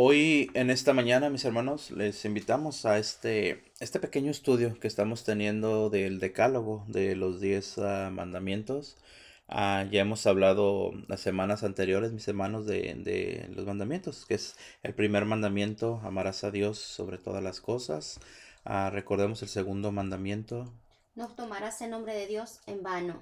Hoy en esta mañana, mis hermanos, les invitamos a este, este pequeño estudio que estamos teniendo del decálogo de los 10 ah, mandamientos. Ah, ya hemos hablado las semanas anteriores, mis hermanos, de, de, los mandamientos, que es el primer mandamiento, amarás a Dios sobre todas las cosas. Ah, recordemos el segundo mandamiento. No tomarás el nombre de Dios en vano.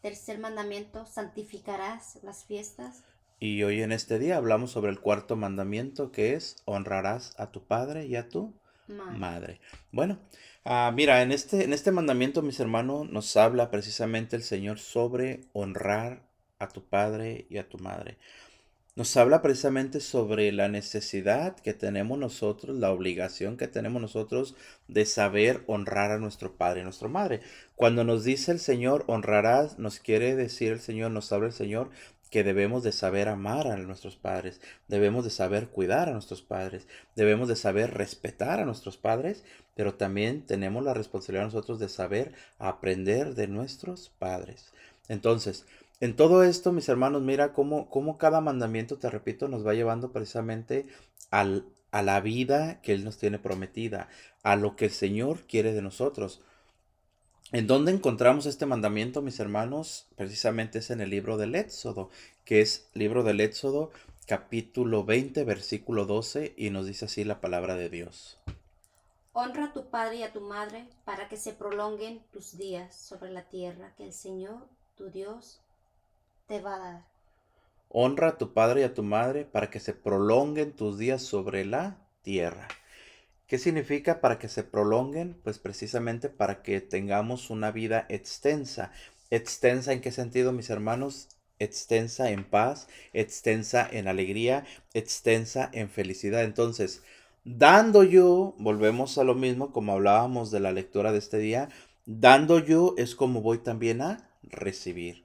Tercer mandamiento, santificarás las fiestas. Y hoy en este día hablamos sobre el cuarto mandamiento que es honrarás a tu padre y a tu madre. Bueno, uh, mira, en este, en este mandamiento, mis hermanos, nos habla precisamente el Señor sobre honrar a tu padre y a tu madre. Nos habla precisamente sobre la necesidad que tenemos nosotros, la obligación que tenemos nosotros de saber honrar a nuestro padre y a nuestra madre. Cuando nos dice el Señor honrarás, nos quiere decir el Señor, nos habla el Señor que debemos de saber amar a nuestros padres, debemos de saber cuidar a nuestros padres, debemos de saber respetar a nuestros padres, pero también tenemos la responsabilidad nosotros de saber aprender de nuestros padres. Entonces, en todo esto, mis hermanos, mira cómo, cómo cada mandamiento, te repito, nos va llevando precisamente al, a la vida que Él nos tiene prometida, a lo que el Señor quiere de nosotros. ¿En dónde encontramos este mandamiento, mis hermanos? Precisamente es en el libro del Éxodo, que es libro del Éxodo, capítulo 20, versículo 12, y nos dice así la palabra de Dios. Honra a tu padre y a tu madre para que se prolonguen tus días sobre la tierra que el Señor, tu Dios, te va a dar. Honra a tu padre y a tu madre para que se prolonguen tus días sobre la tierra. ¿Qué significa para que se prolonguen? Pues precisamente para que tengamos una vida extensa. ¿Extensa en qué sentido, mis hermanos? Extensa en paz, extensa en alegría, extensa en felicidad. Entonces, dando yo, volvemos a lo mismo como hablábamos de la lectura de este día, dando yo es como voy también a recibir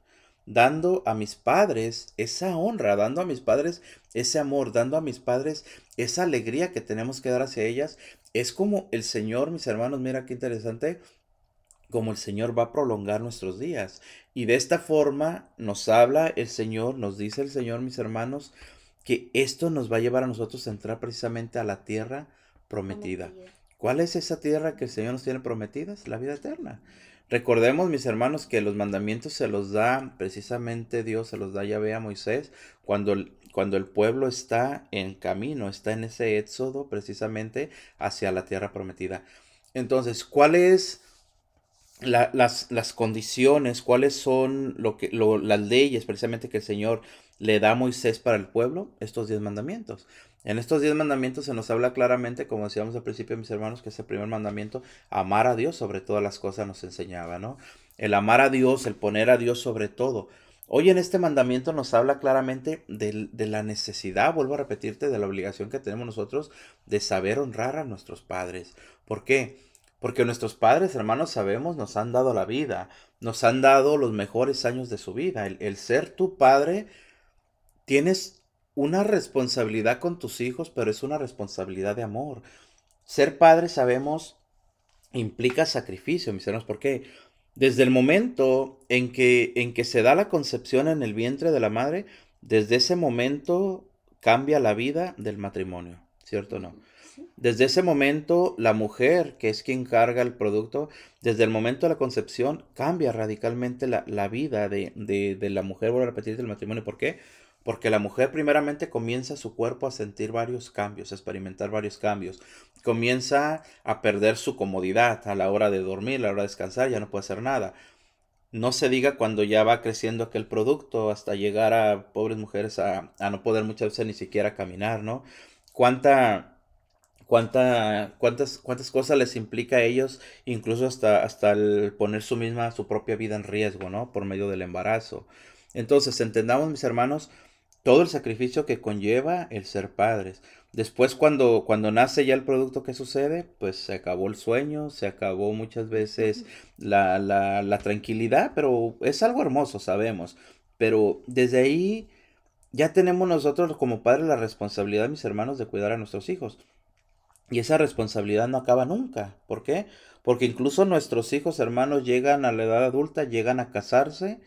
dando a mis padres esa honra, dando a mis padres ese amor, dando a mis padres esa alegría que tenemos que dar hacia ellas. Es como el Señor, mis hermanos, mira qué interesante, como el Señor va a prolongar nuestros días. Y de esta forma nos habla el Señor, nos dice el Señor, mis hermanos, que esto nos va a llevar a nosotros a entrar precisamente a la tierra prometida. ¿Cuál es esa tierra que el Señor nos tiene prometida? Es la vida eterna. Recordemos, mis hermanos, que los mandamientos se los da precisamente Dios, se los da Yahvé a Moisés cuando cuando el pueblo está en camino, está en ese éxodo precisamente hacia la tierra prometida. Entonces, ¿cuáles las, las, condiciones, cuáles son lo que, las leyes precisamente que el Señor le da a Moisés para el pueblo? Estos diez mandamientos. En estos diez mandamientos se nos habla claramente, como decíamos al principio, mis hermanos, que ese primer mandamiento, amar a Dios sobre todas las cosas, nos enseñaba, ¿no? El amar a Dios, el poner a Dios sobre todo. Hoy en este mandamiento nos habla claramente de, la necesidad, vuelvo a repetirte, de la obligación que tenemos nosotros de saber honrar a nuestros padres. ¿Por qué? Porque nuestros padres, hermanos, sabemos, nos han dado la vida, nos han dado los mejores años de su vida. El ser tu padre, tienes una responsabilidad con tus hijos, pero es una responsabilidad de amor. Ser padre, sabemos, implica sacrificio, mis hermanos, porque desde el momento en que, en que se da la concepción en el vientre de la madre, desde ese momento cambia la vida del matrimonio, ¿cierto o no? Desde ese momento, la mujer, que es quien carga el producto, desde el momento de la concepción, cambia radicalmente la, vida de, de, de, la mujer, voy a repetir, del matrimonio. ¿Por qué? Porque la mujer primeramente comienza su cuerpo a sentir varios cambios, a experimentar varios cambios. Comienza a perder su comodidad a la hora de dormir, a la hora de descansar, ya no puede hacer nada. No se diga cuando ya va creciendo aquel producto hasta llegar a pobres mujeres a, no poder muchas veces ni siquiera caminar, ¿no? ¿Cuánta, cuánta, cuántas, cuántas cosas les implica a ellos, incluso hasta, hasta el poner su misma, su propia vida en riesgo, ¿no? Por medio del embarazo. Entonces, entendamos, mis hermanos, todo el sacrificio que conlleva el ser padres. Después cuando, cuando nace ya el producto que sucede, pues se acabó el sueño, se acabó muchas veces la, la, la tranquilidad, pero es algo hermoso, sabemos. Pero desde ahí ya tenemos nosotros como padres la responsabilidad, mis hermanos, de cuidar a nuestros hijos. Y esa responsabilidad no acaba nunca. ¿Por qué? Porque incluso nuestros hijos hermanos llegan a la edad adulta, llegan a casarse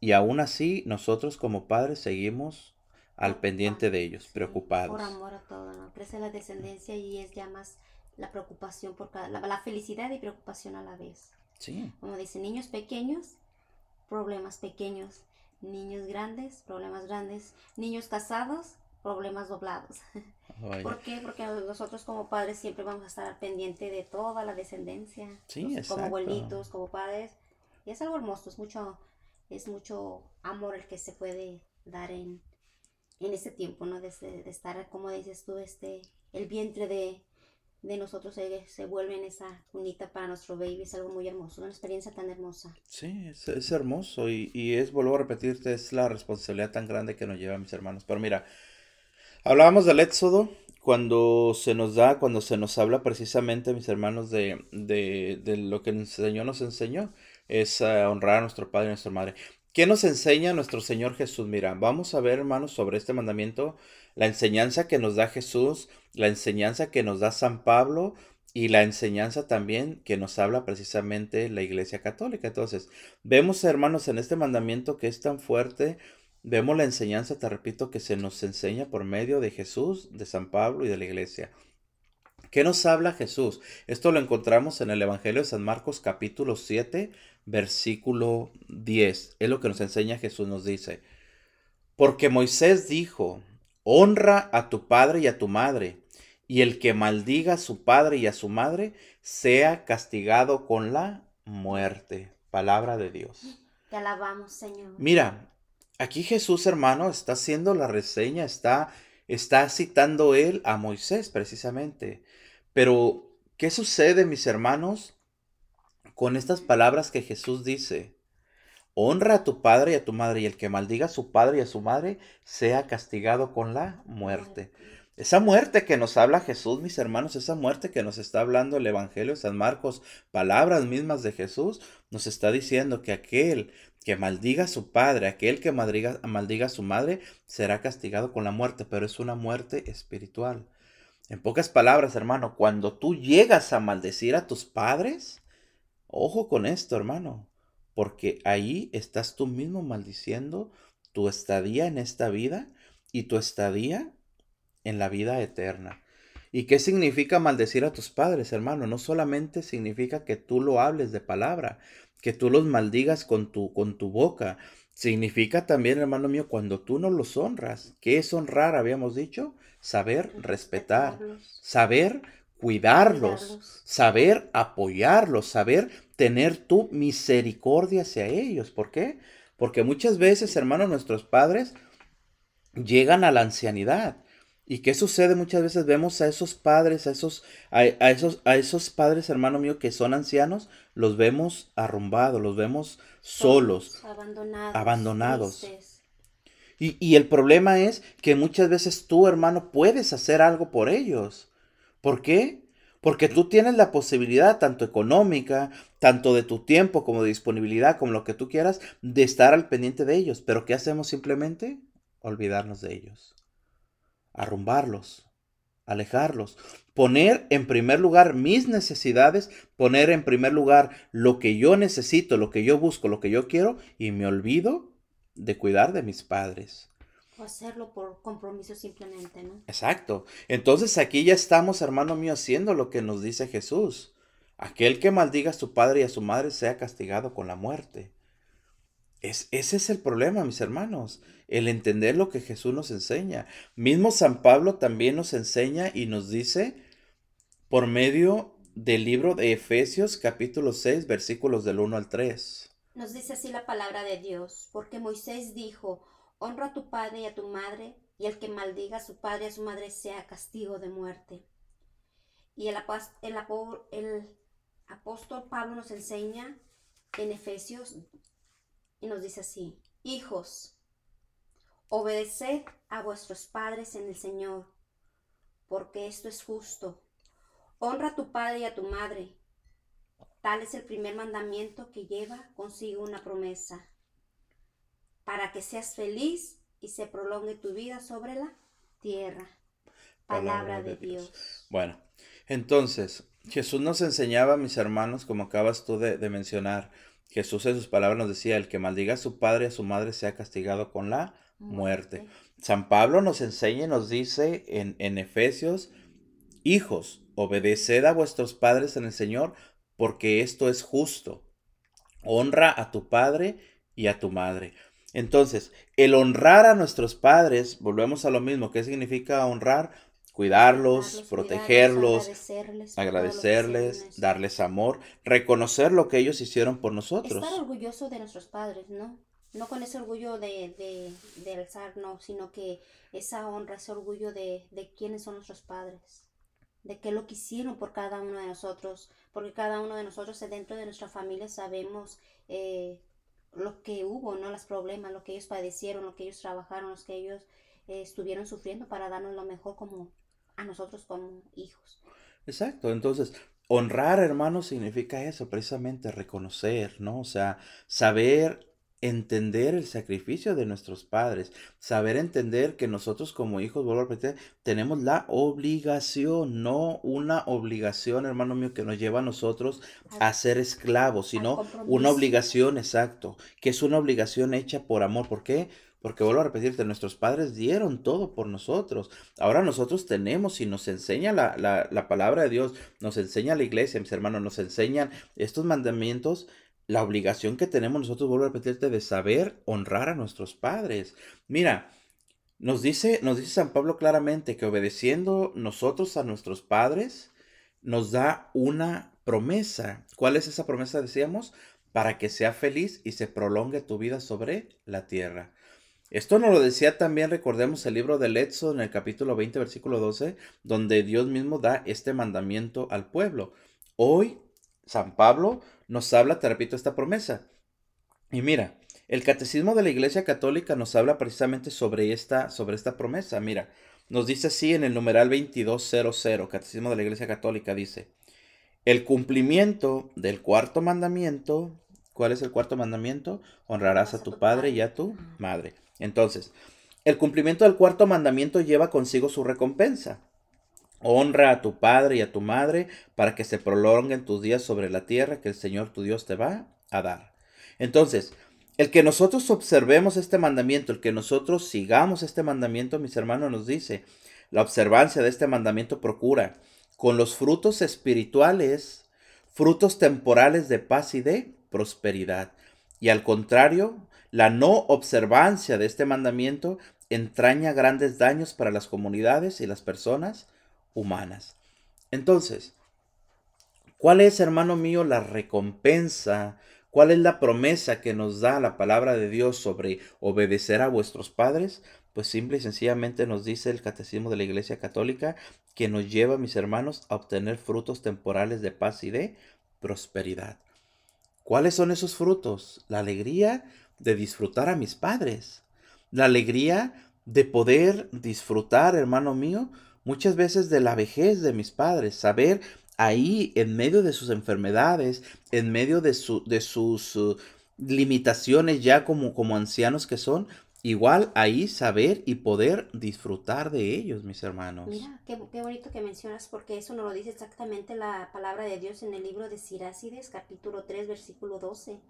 y aún así nosotros como padres seguimos al pendiente de ellos, preocupados. Por amor a todo, ¿no? Crece la descendencia y es ya más la preocupación por cada, la, la felicidad y preocupación a la vez. Sí, Como dice, niños pequeños, problemas pequeños. Niños grandes, problemas grandes. Niños casados, problemas doblados. vaya. ¿Por qué? Porque nosotros como padres siempre vamos a estar al pendiente de toda la descendencia. Sí, exacto. Como abuelitos, como padres. Y es algo hermoso, es mucho, es mucho amor el que se puede dar en, en este tiempo, ¿no? De, estar, como dices tú, este, el vientre de, de nosotros se, se vuelve en esa cunita para nuestro baby. Es algo muy hermoso, una experiencia tan hermosa. Sí, es, es hermoso y, y es, vuelvo a repetirte, es la responsabilidad tan grande que nos lleva mis hermanos. Pero mira, hablábamos del Éxodo cuando se nos da, cuando se nos habla precisamente, mis hermanos, de, de, de lo que el Señor nos enseñó, es eh, honrar a nuestro Padre y a nuestra Madre. ¿Qué nos enseña nuestro Señor Jesús? Mira, vamos a ver, hermanos, sobre este mandamiento, la enseñanza que nos da Jesús, la enseñanza que nos da San Pablo y la enseñanza también que nos habla precisamente la Iglesia Católica. Entonces, vemos, hermanos, en este mandamiento que es tan fuerte, vemos la enseñanza, te repito, que se nos enseña por medio de Jesús, de San Pablo y de la Iglesia. ¿Qué nos habla Jesús? Esto lo encontramos en el Evangelio de San Marcos capítulo 7, versículo 10. Es lo que nos enseña Jesús, nos dice. Porque Moisés dijo, honra a tu padre y a tu madre, y el que maldiga a su padre y a su madre sea castigado con la muerte. Palabra de Dios. Te alabamos, Señor. Mira, aquí Jesús, hermano, está haciendo la reseña, está, está citando él a Moisés precisamente. Pero, ¿qué sucede, mis hermanos, con estas palabras que Jesús dice? Honra a tu padre y a tu madre, y el que maldiga a su padre y a su madre sea castigado con la muerte. Esa muerte que nos habla Jesús, mis hermanos, esa muerte que nos está hablando el Evangelio de San Marcos, palabras mismas de Jesús, nos está diciendo que aquel que maldiga a su padre, aquel que maldiga, maldiga a su madre, será castigado con la muerte, pero es una muerte espiritual. En pocas palabras, hermano, cuando tú llegas a maldecir a tus padres, ojo con esto, hermano, porque ahí estás tú mismo maldiciendo tu estadía en esta vida y tu estadía en la vida eterna. ¿Y qué significa maldecir a tus padres, hermano? No solamente significa que tú lo hables de palabra, que tú los maldigas con tu, con tu boca. Significa también, hermano mío, cuando tú no los honras. ¿Qué es honrar? Habíamos dicho. Saber respetar, saber cuidarlos, cuidarlos. saber apoyarlos, saber tener tu misericordia hacia ellos. ¿Por qué? Porque muchas veces, hermano, nuestros padres llegan a la ancianidad. ¿Y qué sucede? Muchas veces vemos a esos padres, a esos, a, a esos, a esos padres, hermano mío, que son ancianos, los vemos arrumbados, los vemos solos. abandonados, abandonados. Y, y el problema es que muchas veces tú, hermano, puedes hacer algo por ellos. ¿Por qué? Porque tú tienes la posibilidad, tanto económica, tanto de tu tiempo como de disponibilidad, como lo que tú quieras, de estar al pendiente de ellos. Pero ¿qué hacemos simplemente? Olvidarnos de ellos. Arrumbarlos. Alejarlos. Poner en primer lugar mis necesidades, poner en primer lugar lo que yo necesito, lo que yo busco, lo que yo quiero, y me olvido de cuidar de mis padres. O hacerlo por compromiso simplemente, ¿no? Exacto. Entonces aquí ya estamos, hermano mío, haciendo lo que nos dice Jesús. Aquel que maldiga a su padre y a su madre sea castigado con la muerte. Es, ese es el problema, mis hermanos, el entender lo que Jesús nos enseña. Mismo San Pablo también nos enseña y nos dice por medio del libro de Efesios capítulo 6 versículos del 1 al 3. Nos dice así la palabra de Dios, porque Moisés dijo, honra a tu padre y a tu madre, y el que maldiga a su padre y a su madre sea castigo de muerte. Y el, apóstol Pablo nos enseña en Efesios y nos dice así, hijos, obedeced a vuestros padres en el Señor, porque esto es justo. Honra a tu padre y a tu madre. Tal es el primer mandamiento que lleva consigo una promesa, para que seas feliz y se prolongue tu vida sobre la tierra. Palabra, de, Dios. Bueno, entonces, Jesús nos enseñaba, mis hermanos, como acabas tú de, de mencionar, Jesús en sus palabras nos decía, el que maldiga a su padre y a su madre sea castigado con la muerte. San Pablo nos enseña y nos dice en, en Efesios, hijos, obedeced a vuestros padres en el Señor, porque esto es justo. Honra a tu padre y a tu madre. Entonces, el honrar a nuestros padres, volvemos a lo mismo, ¿qué significa honrar? Cuidarlos, protegerlos, agradecerles, agradecerles darles amor, reconocer lo que ellos hicieron por nosotros. Estar orgulloso de nuestros padres, ¿no? No con ese orgullo de, de, de alzar, no, sino que esa honra, ese orgullo de, de quiénes son nuestros padres de qué lo que hicieron por cada uno de nosotros, porque cada uno de nosotros dentro de nuestra familia sabemos eh, lo que hubo, ¿no? Los problemas, lo que ellos padecieron, lo que ellos trabajaron, los que ellos eh, estuvieron sufriendo para darnos lo mejor como a nosotros como hijos. Exacto, entonces honrar hermanos significa eso, precisamente reconocer, ¿no? O sea, saber entender el sacrificio de nuestros padres, saber entender que nosotros como hijos, vuelvo a repetir, tenemos la obligación, no una obligación, hermano mío, que nos lleva a nosotros a ser esclavos, sino una obligación, exacto, que es una obligación hecha por amor. ¿Por qué? Porque vuelvo a repetirte, nuestros padres dieron todo por nosotros. Ahora nosotros tenemos y nos enseña la, la, la palabra de Dios, nos enseña la iglesia, mis hermanos, nos enseñan estos mandamientos la obligación que tenemos nosotros, vuelvo a repetirte, de saber honrar a nuestros padres. Mira, nos dice, nos dice San Pablo claramente que obedeciendo nosotros a nuestros padres, nos da una promesa. ¿Cuál es esa promesa, decíamos? Para que sea feliz y se prolongue tu vida sobre la tierra. Esto nos lo decía también, recordemos el libro del Éxodo en el capítulo 20, versículo 12, donde Dios mismo da este mandamiento al pueblo. Hoy, San Pablo nos habla, te repito, esta promesa. Y mira, el catecismo de la Iglesia Católica nos habla precisamente sobre esta, sobre esta promesa. Mira, nos dice así en el numeral 2200, catecismo de la Iglesia Católica, dice, el cumplimiento del cuarto mandamiento, ¿cuál es el cuarto mandamiento? Honrarás a tu padre y a tu madre. Entonces, el cumplimiento del cuarto mandamiento lleva consigo su recompensa. Honra a tu padre y a tu madre para que se prolonguen tus días sobre la tierra que el Señor tu Dios te va a dar. Entonces, el que nosotros observemos este mandamiento, el que nosotros sigamos este mandamiento, mis hermanos, nos dice, la observancia de este mandamiento procura con los frutos espirituales, frutos temporales de paz y de prosperidad. Y al contrario, la no observancia de este mandamiento entraña grandes daños para las comunidades y las personas humanas. Entonces, ¿cuál es, hermano mío, la recompensa? ¿Cuál es la promesa que nos da la palabra de Dios sobre obedecer a vuestros padres? Pues simple y sencillamente nos dice el Catecismo de la Iglesia Católica que nos lleva, mis hermanos, a obtener frutos temporales de paz y de prosperidad. ¿Cuáles son esos frutos? La alegría de disfrutar a mis padres. La alegría de poder disfrutar, hermano mío, muchas veces de la vejez de mis padres, saber ahí en medio de sus enfermedades, en medio de, su, de sus uh, limitaciones ya como, como ancianos que son, igual ahí saber y poder disfrutar de ellos, mis hermanos. Mira, qué, qué, bonito que mencionas, porque eso nos lo dice exactamente la palabra de Dios en el libro de Sirácides, capítulo 3, versículo 12.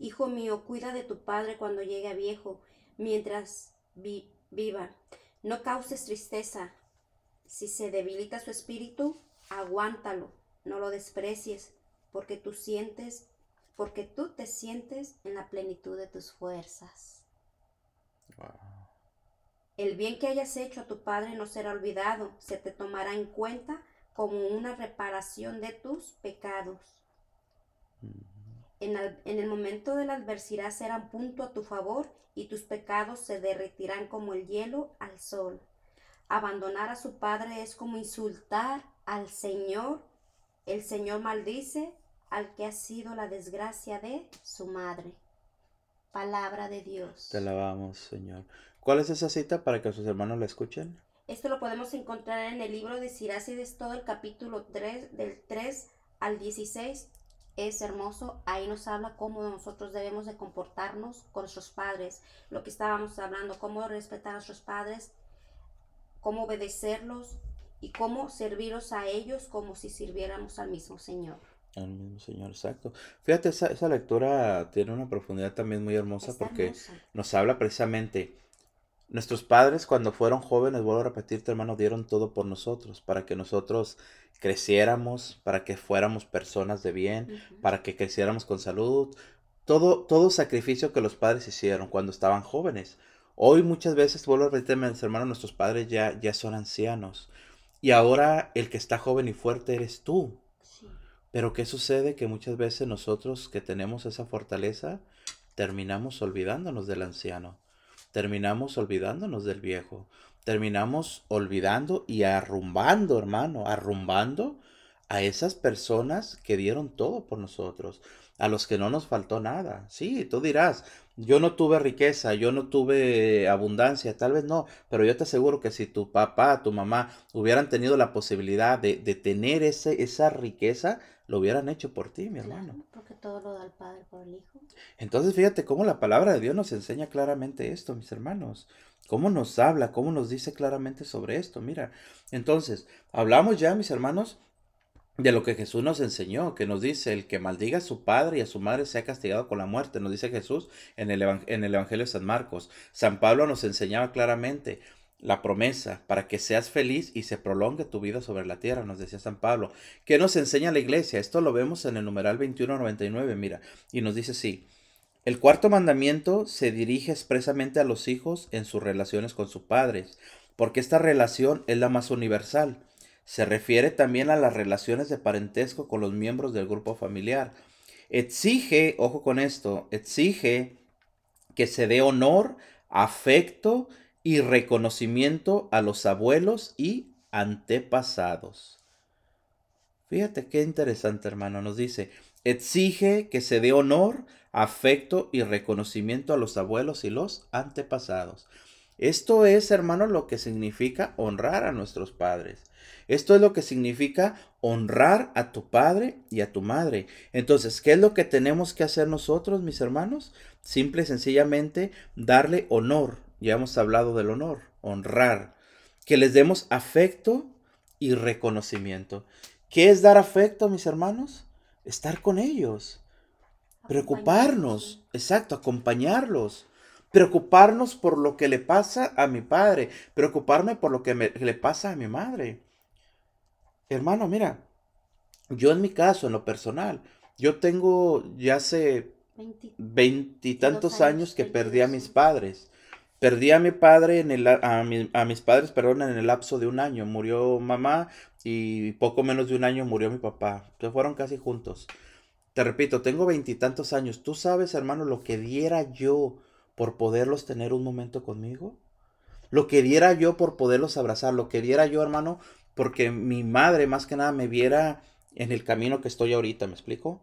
Hijo mío, cuida de tu padre cuando llegue viejo, mientras viva. No causes tristeza, si se debilita su espíritu, aguántalo, no lo desprecies, porque tú sientes, porque tú te sientes en la plenitud de tus fuerzas. El bien que hayas hecho a tu padre no será olvidado, se te tomará en cuenta como una reparación de tus pecados. En el, en el, momento de la adversidad serán punto a tu favor y tus pecados se derretirán como el hielo al sol. Abandonar a su padre es como insultar al Señor. El Señor maldice al que ha sido la desgracia de su madre. Palabra de Dios. Te alabamos, Señor. ¿Cuál es esa cita para que sus hermanos la escuchen? Esto lo podemos encontrar en el libro de Sirácides, todo el capítulo 3, del 3 al 16. Es hermoso, ahí nos habla cómo nosotros debemos de comportarnos con nuestros padres, lo que estábamos hablando, cómo respetar a nuestros padres, cómo obedecerlos y cómo serviros a ellos como si sirviéramos al mismo Señor. Al mismo Señor, exacto. Fíjate, esa, esa lectura tiene una profundidad también muy hermosa porque nos habla precisamente, Nuestros padres cuando fueron jóvenes, vuelvo a repetirte hermano, dieron todo por nosotros, para que nosotros creciéramos, para que fuéramos personas de bien, para que creciéramos con salud. Todo, todo sacrificio que los padres hicieron cuando estaban jóvenes. Hoy muchas veces, vuelvo a repetirme, hermanos, nuestros padres ya, ya son ancianos. Y ahora el que está joven y fuerte eres tú. Pero ¿qué sucede? Que muchas veces nosotros que tenemos esa fortaleza, terminamos olvidándonos del anciano, terminamos olvidándonos del viejo, terminamos olvidando y arrumbando, hermano, arrumbando a esas personas que dieron todo por nosotros, a los que no nos faltó nada. Sí, tú dirás, yo no tuve riqueza, yo no tuve abundancia, tal vez no, pero yo te aseguro que si tu papá, tu mamá hubieran tenido la posibilidad de, de tener ese, esa riqueza, lo hubieran hecho por ti, mi hermano. porque todo lo da el Padre por el Hijo. Entonces fíjate cómo la palabra de Dios nos enseña claramente esto, mis hermanos. Cómo nos habla, cómo nos dice claramente sobre esto. Mira, entonces, hablamos ya, mis hermanos, de lo que Jesús nos enseñó, que nos dice, el que maldiga a su padre y a su madre sea castigado con la muerte, nos dice Jesús en el, en el Evangelio de San Marcos. San Pablo nos enseñaba claramente, la promesa para que seas feliz y se prolongue tu vida sobre la tierra, nos decía San Pablo. ¿Qué nos enseña la iglesia? Esto lo vemos en el numeral 2199, mira, y nos dice así. El cuarto mandamiento se dirige expresamente a los hijos en sus relaciones con sus padres, porque esta relación es la más universal. Se refiere también a las relaciones de parentesco con los miembros del grupo familiar. Exige, ojo con esto, exige que se dé honor, afecto y reconocimiento a los abuelos y antepasados. Fíjate qué interesante, hermano. Nos dice, exige que se dé honor, afecto y reconocimiento a los abuelos y los antepasados. Esto es, hermano, lo que significa honrar a nuestros padres. Esto es lo que significa honrar a tu padre y a tu madre. Entonces, ¿qué es lo que tenemos que hacer nosotros, mis hermanos? Simple y sencillamente darle honor, ya hemos hablado del honor, honrar, que les demos afecto y reconocimiento. ¿Qué es dar afecto, mis hermanos? Estar con ellos, preocuparnos, exacto, acompañarlos, preocuparnos por lo que le pasa a mi padre, preocuparme por lo que le pasa a mi madre. Hermano, mira, yo en mi caso, en lo personal, yo tengo ya hace veintitantos años que perdí a mis padres. Perdí a mi padre, en el, a, a mis padres, perdón, en el lapso de un año. Murió mamá y poco menos de un año murió mi papá. Se fueron casi juntos. Te repito, tengo veintitantos años. ¿Tú sabes, hermano, lo que diera yo por poderlos tener un momento conmigo? Lo que diera yo por poderlos abrazar. Lo que diera yo, hermano, porque mi madre más que nada me viera en el camino que estoy ahorita, ¿me explico?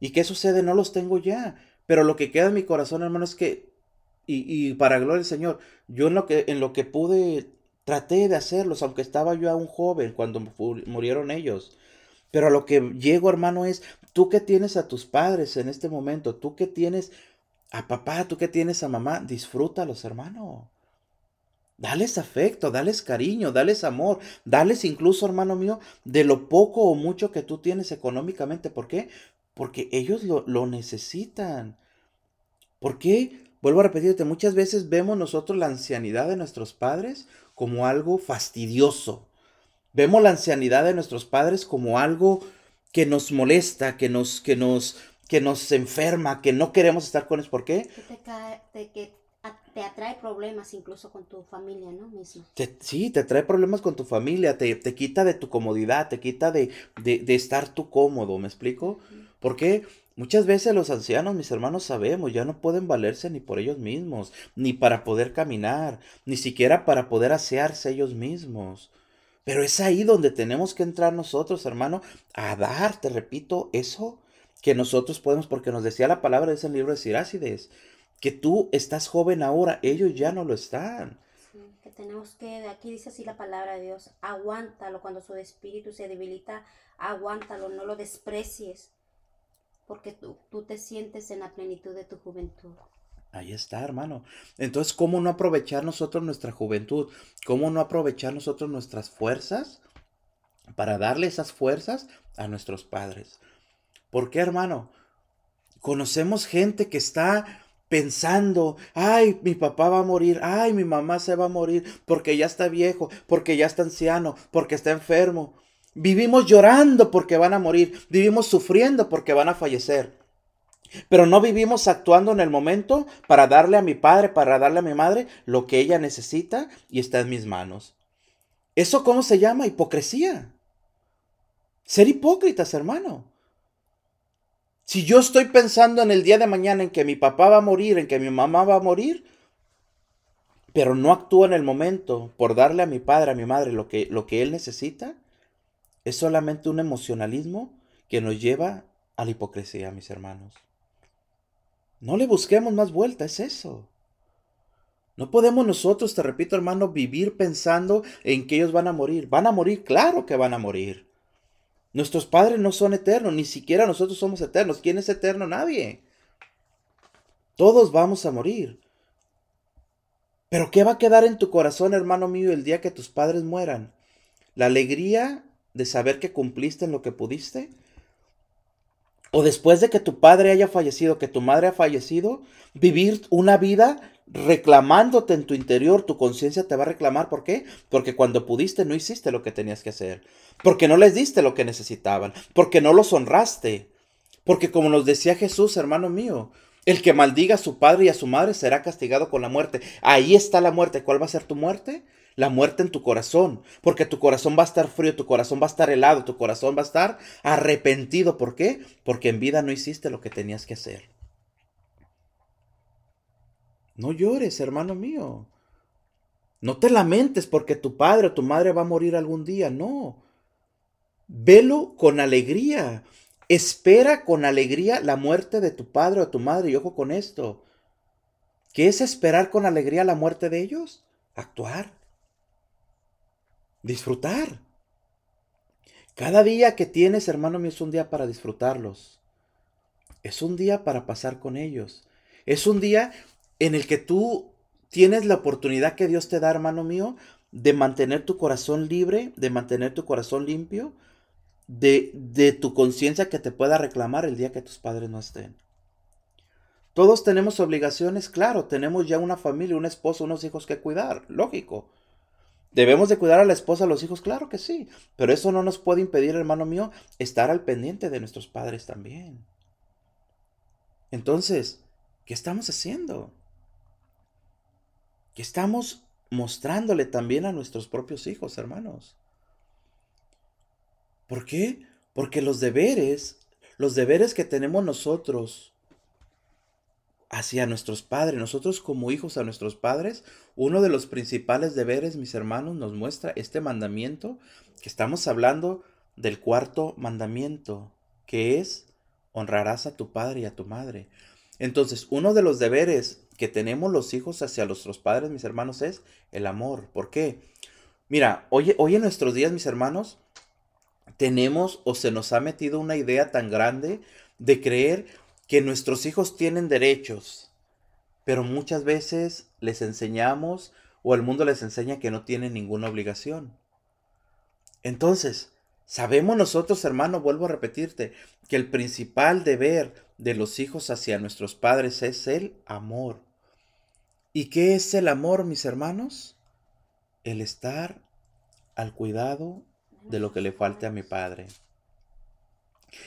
¿Y qué sucede? No los tengo ya. Pero lo que queda en mi corazón, hermano, es que y, para gloria del Señor, yo en lo, que, en lo que pude traté de hacerlos, aunque estaba yo aún joven cuando murieron ellos. Pero a lo que llego, hermano, es tú que tienes a tus padres en este momento, tú que tienes a papá, tú que tienes a mamá, disfrútalos, hermano. Dales afecto, dales cariño, dales amor, dales incluso, hermano mío, de lo poco o mucho que tú tienes económicamente. ¿Por qué? Porque ellos lo, lo necesitan. ¿Por qué? Vuelvo a repetirte, muchas veces vemos nosotros la ancianidad de nuestros padres como algo fastidioso. Vemos la ancianidad de nuestros padres como algo que nos molesta, que nos, que nos, que nos enferma, que no queremos estar con ellos. ¿Por qué? Te, atrae problemas incluso con tu familia, ¿no? Mismo. sí, te atrae problemas con tu familia, te, te quita de tu comodidad, te quita de, de, estar tú cómodo, ¿me explico? ¿Por qué? Muchas veces los ancianos, mis hermanos, sabemos, ya no pueden valerse ni por ellos mismos, ni para poder caminar, ni siquiera para poder asearse ellos mismos. Pero es ahí donde tenemos que entrar nosotros, hermano, a dar, te repito, eso que nosotros podemos, porque nos decía la palabra de ese libro de Sirácides, que tú estás joven ahora, ellos ya no lo están. Sí, que tenemos que, aquí dice así la palabra de Dios, aguántalo cuando su espíritu se debilita, aguántalo, no lo desprecies porque tú, tú te sientes en la plenitud de tu juventud. Ahí está, hermano. Entonces, ¿cómo no aprovechar nosotros nuestra juventud? ¿Cómo no aprovechar nosotros nuestras fuerzas para darle esas fuerzas a nuestros padres? ¿Por qué, hermano? Conocemos gente que está pensando, ay, mi papá va a morir, ay, mi mamá se va a morir porque ya está viejo, porque ya está anciano, porque está enfermo. Vivimos llorando porque van a morir, vivimos sufriendo porque van a fallecer. Pero no vivimos actuando en el momento para darle a mi padre, para darle a mi madre lo que ella necesita y está en mis manos. ¿Eso cómo se llama? Hipocresía. Ser hipócritas, hermano. Si yo estoy pensando en el día de mañana en que mi papá va a morir, en que mi mamá va a morir, pero no actúo en el momento por darle a mi padre, a mi madre lo que, lo que él necesita, es solamente un emocionalismo que nos lleva a la hipocresía, mis hermanos. No le busquemos más vuelta, es eso. No podemos nosotros, te repito hermano, vivir pensando en que ellos van a morir. Van a morir, claro que van a morir. Nuestros padres no son eternos, ni siquiera nosotros somos eternos. ¿Quién es eterno? Nadie. Todos vamos a morir. Pero ¿qué va a quedar en tu corazón, hermano mío, el día que tus padres mueran? ¿La alegría de saber que cumpliste en lo que pudiste? ¿O después de que tu padre haya fallecido, que tu madre ha fallecido, vivir una vida reclamándote en tu interior, tu conciencia te va a reclamar. ¿Por qué? Porque cuando pudiste no hiciste lo que tenías que hacer. Porque no les diste lo que necesitaban. Porque no los honraste. Porque como nos decía Jesús, hermano mío, el que maldiga a su padre y a su madre será castigado con la muerte. Ahí está la muerte. ¿Cuál va a ser tu muerte? La muerte en tu corazón. Porque tu corazón va a estar frío, tu corazón va a estar helado, tu corazón va a estar arrepentido. ¿Por qué? Porque en vida no hiciste lo que tenías que hacer. No llores, hermano mío. No te lamentes porque tu padre o tu madre va a morir algún día, no. Velo con alegría. Espera con alegría la muerte de tu padre o tu madre. Y ojo con esto. ¿Qué es esperar con alegría la muerte de ellos? Actuar. Disfrutar. Cada día que tienes, hermano mío, es un día para disfrutarlos. Es un día para pasar con ellos. Es un día en el que tú tienes la oportunidad que Dios te da, hermano mío, de mantener tu corazón libre, de mantener tu corazón limpio, de, tu conciencia que te pueda reclamar el día que tus padres no estén. Todos tenemos obligaciones, claro, tenemos ya una familia, un esposo, unos hijos que cuidar, lógico. ¿Debemos de cuidar a la esposa, a los hijos? Claro que sí, pero eso no nos puede impedir, hermano mío, estar al pendiente de nuestros padres también. Entonces, ¿qué estamos haciendo? Estamos mostrándole también a nuestros propios hijos, hermanos. ¿Por qué? Porque los deberes, los deberes que tenemos nosotros hacia nuestros padres, nosotros como hijos a nuestros padres, uno de los principales deberes, mis hermanos, nos muestra este mandamiento, que estamos hablando del cuarto mandamiento, que es honrarás a tu padre y a tu madre. Entonces, uno de los deberes que tenemos los hijos hacia nuestros padres, mis hermanos, es el amor. ¿Por qué? Mira, hoy, en nuestros días, mis hermanos, tenemos o se nos ha metido una idea tan grande de creer que nuestros hijos tienen derechos, pero muchas veces les enseñamos o el mundo les enseña que no tienen ninguna obligación. Entonces, sabemos nosotros, hermano, vuelvo a repetirte, que el principal deber de los hijos hacia nuestros padres es el amor. ¿Y qué es el amor, mis hermanos? El estar al cuidado de lo que le falte a mi padre.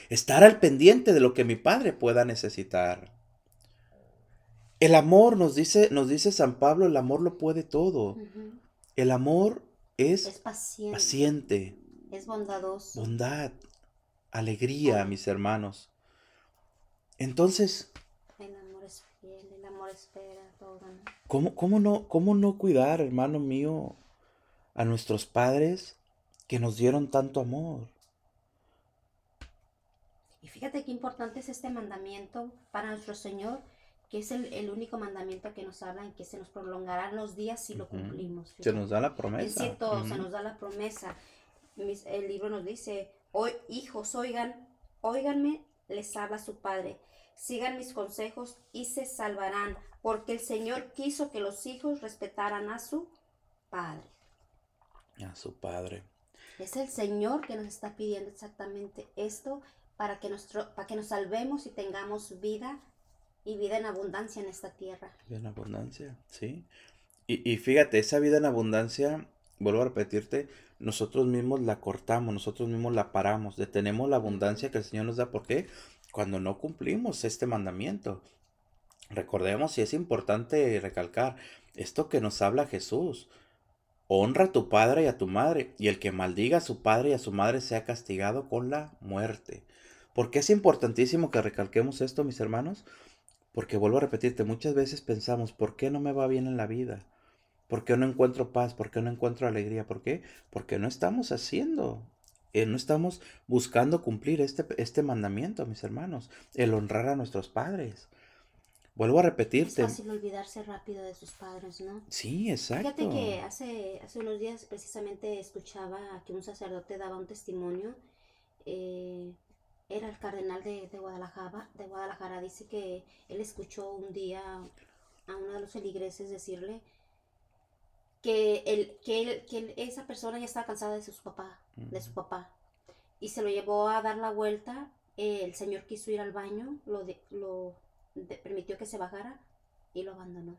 Estar al pendiente de lo que mi padre pueda necesitar. El amor, nos dice, nos dice San Pablo, el amor lo puede todo. El amor es, paciente. paciente. Es bondadoso. Bondad, alegría, mis hermanos. Entonces, ¿Cómo, no, ¿Cómo no cuidar, hermano mío, a nuestros padres que nos dieron tanto amor? Y fíjate qué importante es este mandamiento para nuestro Señor, que es el, único mandamiento que nos habla en que se nos prolongarán los días si lo cumplimos. Se nos da la promesa. Es cierto, se nos da la promesa. El libro nos dice, hoy hijos, oigan, oiganme, les habla su padre sigan mis consejos y se salvarán, porque el Señor quiso que los hijos respetaran a su Padre. A su Padre. Es el Señor que nos está pidiendo exactamente esto para que, nuestro, para que nos salvemos y tengamos vida y vida en abundancia en esta tierra. Vida en abundancia, sí. Y, y fíjate, esa vida en abundancia, vuelvo a repetirte, nosotros mismos la cortamos, nosotros mismos la paramos, detenemos la abundancia que el Señor nos da. ¿Por qué? Cuando no cumplimos este mandamiento. Recordemos, y es importante recalcar, esto que nos habla Jesús. Honra a tu padre y a tu madre, y el que maldiga a su padre y a su madre sea castigado con la muerte. ¿Por qué es importantísimo que recalquemos esto, mis hermanos? Porque vuelvo a repetirte, muchas veces pensamos, ¿por qué no me va bien en la vida? ¿Por qué no encuentro paz? ¿Por qué no encuentro alegría? ¿Por qué? Porque no estamos haciendo, eh, no estamos buscando cumplir este, este mandamiento, mis hermanos, el honrar a nuestros padres. Vuelvo a repetirte. Es fácil olvidarse rápido de sus padres, ¿no? Sí, exacto. Fíjate que hace, hace unos días precisamente escuchaba que un sacerdote daba un testimonio. Eh, era el cardenal de, de, Guadalajara, de Guadalajara. Dice que él escuchó un día a uno de los feligreses decirle que, el, que, que esa persona ya estaba cansada de su papá, de su papá. Y se lo llevó a dar la vuelta. el señor quiso ir al baño, lo, de, lo permitió que se bajara y lo abandonó.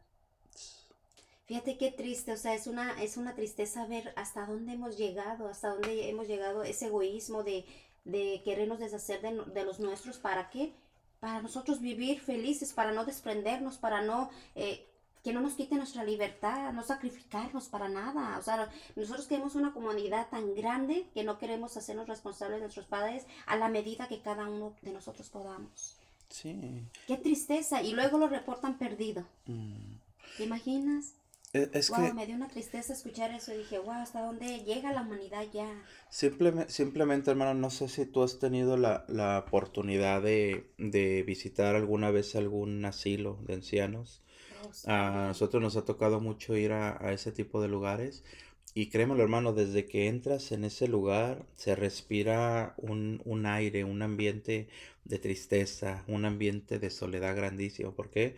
Fíjate qué triste, o sea, es una, es una tristeza ver hasta dónde hemos llegado, hasta dónde hemos llegado, ese egoísmo de, de querernos deshacer de, de los nuestros, ¿para qué? Para nosotros vivir felices, para no desprendernos, para no eh, que no nos quite nuestra libertad, no sacrificarnos para nada. O sea, nosotros queremos una comunidad tan grande que no queremos hacernos responsables de nuestros padres a la medida que cada uno de nosotros podamos. Sí. Qué tristeza. Y luego lo reportan perdido. Mm. ¿Te imaginas? E, es, que me dio una tristeza escuchar eso y dije, wow, ¿hasta dónde llega la humanidad ya? Simplemente, simplemente hermano, no sé si tú has tenido la, la oportunidad de, de, visitar alguna vez algún asilo de ancianos a nosotros nos ha tocado mucho ir a, ese tipo de lugares. Y créemelo, hermano, desde que entras en ese lugar se respira un, un, aire, un ambiente de tristeza, un ambiente de soledad grandísimo. ¿Por qué?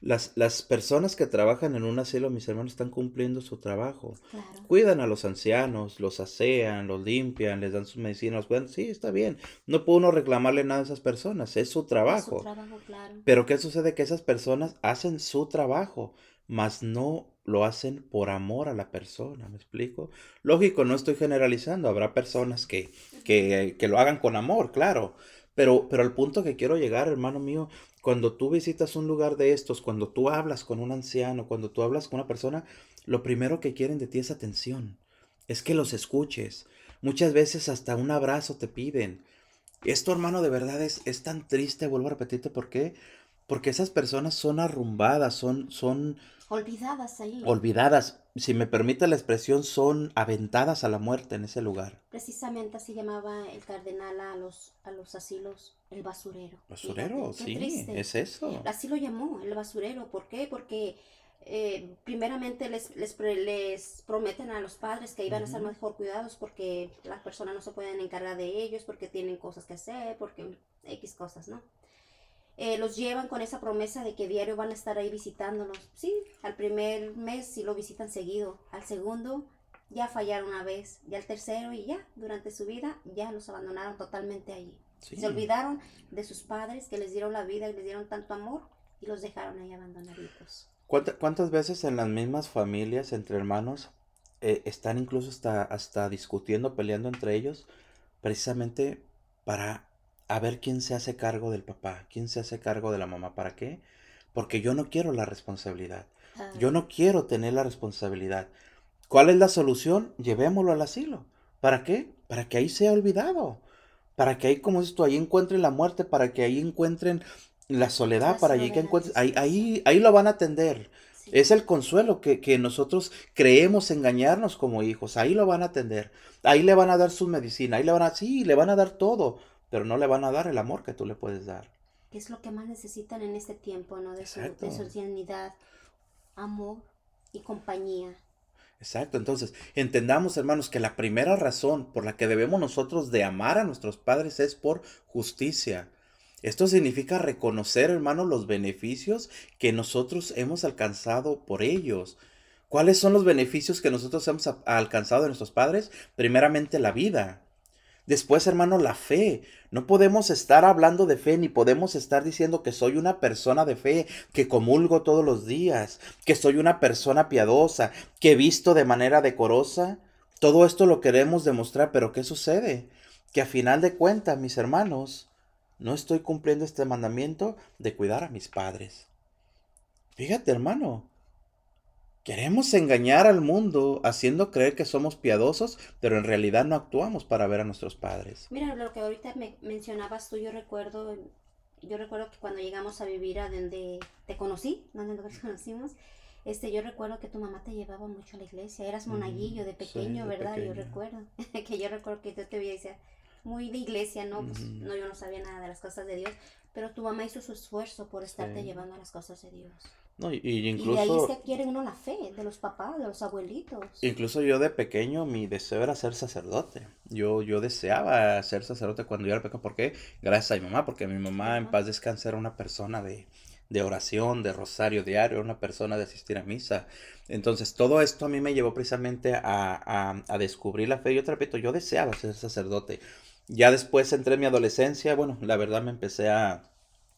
Las, las personas que trabajan en un asilo, mis hermanos, están cumpliendo su trabajo. Cuidan a los ancianos, los asean, los limpian, les dan sus medicinas. Bueno, sí, está bien. No puede uno reclamarle nada a esas personas. Es su trabajo. Es su trabajo claro. Pero ¿qué sucede? Que esas personas hacen su trabajo, mas no lo hacen por amor a la persona. ¿Me explico? Lógico, no estoy generalizando. Habrá personas que, que, que lo hagan con amor, claro. Pero, pero al punto que quiero llegar, hermano mío, cuando tú visitas un lugar de estos, cuando tú hablas con un anciano, cuando tú hablas con una persona, lo primero que quieren de ti es atención. Es que los escuches. Muchas veces hasta un abrazo te piden. Esto, hermano, de verdad es, es tan triste, vuelvo a repetirte, ¿por qué? Porque esas personas son arrumbadas, son, son... Olvidadas ahí. Olvidadas, si me permite la expresión, son aventadas a la muerte en ese lugar. Precisamente así llamaba el cardenal a los, a los asilos el basurero. Basurero, sí, es eso. Así lo llamó, el basurero. ¿Por qué? Porque eh, primeramente les, les, les, prometen a los padres que iban a estar mejor cuidados porque las personas no se pueden encargar de ellos, porque tienen cosas que hacer, porque X cosas, ¿no? Eh, los llevan con esa promesa de que diario van a estar ahí visitándolos. Sí, al primer mes sí lo visitan seguido, al segundo ya fallaron una vez, y al tercero y ya, durante su vida ya los abandonaron totalmente allí. Se olvidaron de sus padres que les dieron la vida y les dieron tanto amor y los dejaron ahí abandonaditos. ¿Cuántas veces en las mismas familias, entre hermanos, eh, están incluso hasta, hasta discutiendo, peleando entre ellos, precisamente para a ver quién se hace cargo del papá, quién se hace cargo de la mamá? ¿Para qué? Porque yo no quiero la responsabilidad. Yo ah. no quiero tener la responsabilidad. ¿Cuál es la solución? Llevémoslo al asilo. ¿Para qué? Para que ahí sea olvidado para que ahí, como esto, ahí encuentren la muerte, para que ahí encuentren la soledad, para que encuentren, ahí, ahí, ahí lo van a atender. Es el consuelo que, que, nosotros creemos engañarnos como hijos. Ahí lo van a atender. Ahí le van a dar su medicina. Ahí le van a, sí, le van a dar todo. Pero no le van a dar el amor que tú le puedes dar. Es lo que más necesitan en este tiempo, ¿no? De su, de su amor y compañía. Exacto, entonces entendamos hermanos que la primera razón por la que debemos nosotros de amar a nuestros padres es por justicia. Esto significa reconocer hermanos los beneficios que nosotros hemos alcanzado por ellos. ¿Cuáles son los beneficios que nosotros hemos alcanzado de nuestros padres? Primeramente la vida. Después, hermano, la fe. No podemos estar hablando de fe, ni podemos estar diciendo que soy una persona de fe, que comulgo todos los días, que soy una persona piadosa, que visto de manera decorosa. Todo esto lo queremos demostrar, pero ¿qué sucede? Que a final de cuentas, mis hermanos, no estoy cumpliendo este mandamiento de cuidar a mis padres. Fíjate, hermano, Queremos engañar al mundo haciendo creer que somos piadosos, pero en realidad no actuamos para ver a nuestros padres. Mira, lo que ahorita me mencionabas tú, yo recuerdo, yo recuerdo que cuando llegamos a vivir a donde te conocí, donde nos conocimos, este, yo recuerdo que tu mamá te llevaba mucho a la iglesia, eras monaguillo de pequeño, ¿verdad? Yo recuerdo, que yo recuerdo que yo te veía decía, muy de iglesia, ¿no? Pues, no, yo no sabía nada de las cosas de Dios, pero tu mamá hizo su esfuerzo por estarte llevando a las cosas de Dios. No, y, incluso... Y ahí es que adquiere uno la fe de los papás, de los abuelitos. Incluso yo de pequeño mi deseo era ser sacerdote. Yo, yo deseaba ser sacerdote cuando yo era pequeño. ¿Por qué? Gracias a mi mamá, porque mi mamá en paz descanse era una persona de, de oración, de rosario diario, una persona de asistir a misa. Entonces todo esto a mí me llevó precisamente a, a, a descubrir la fe. Yo te repito, yo deseaba ser sacerdote. Ya después entré en mi adolescencia, bueno, la verdad me empecé a,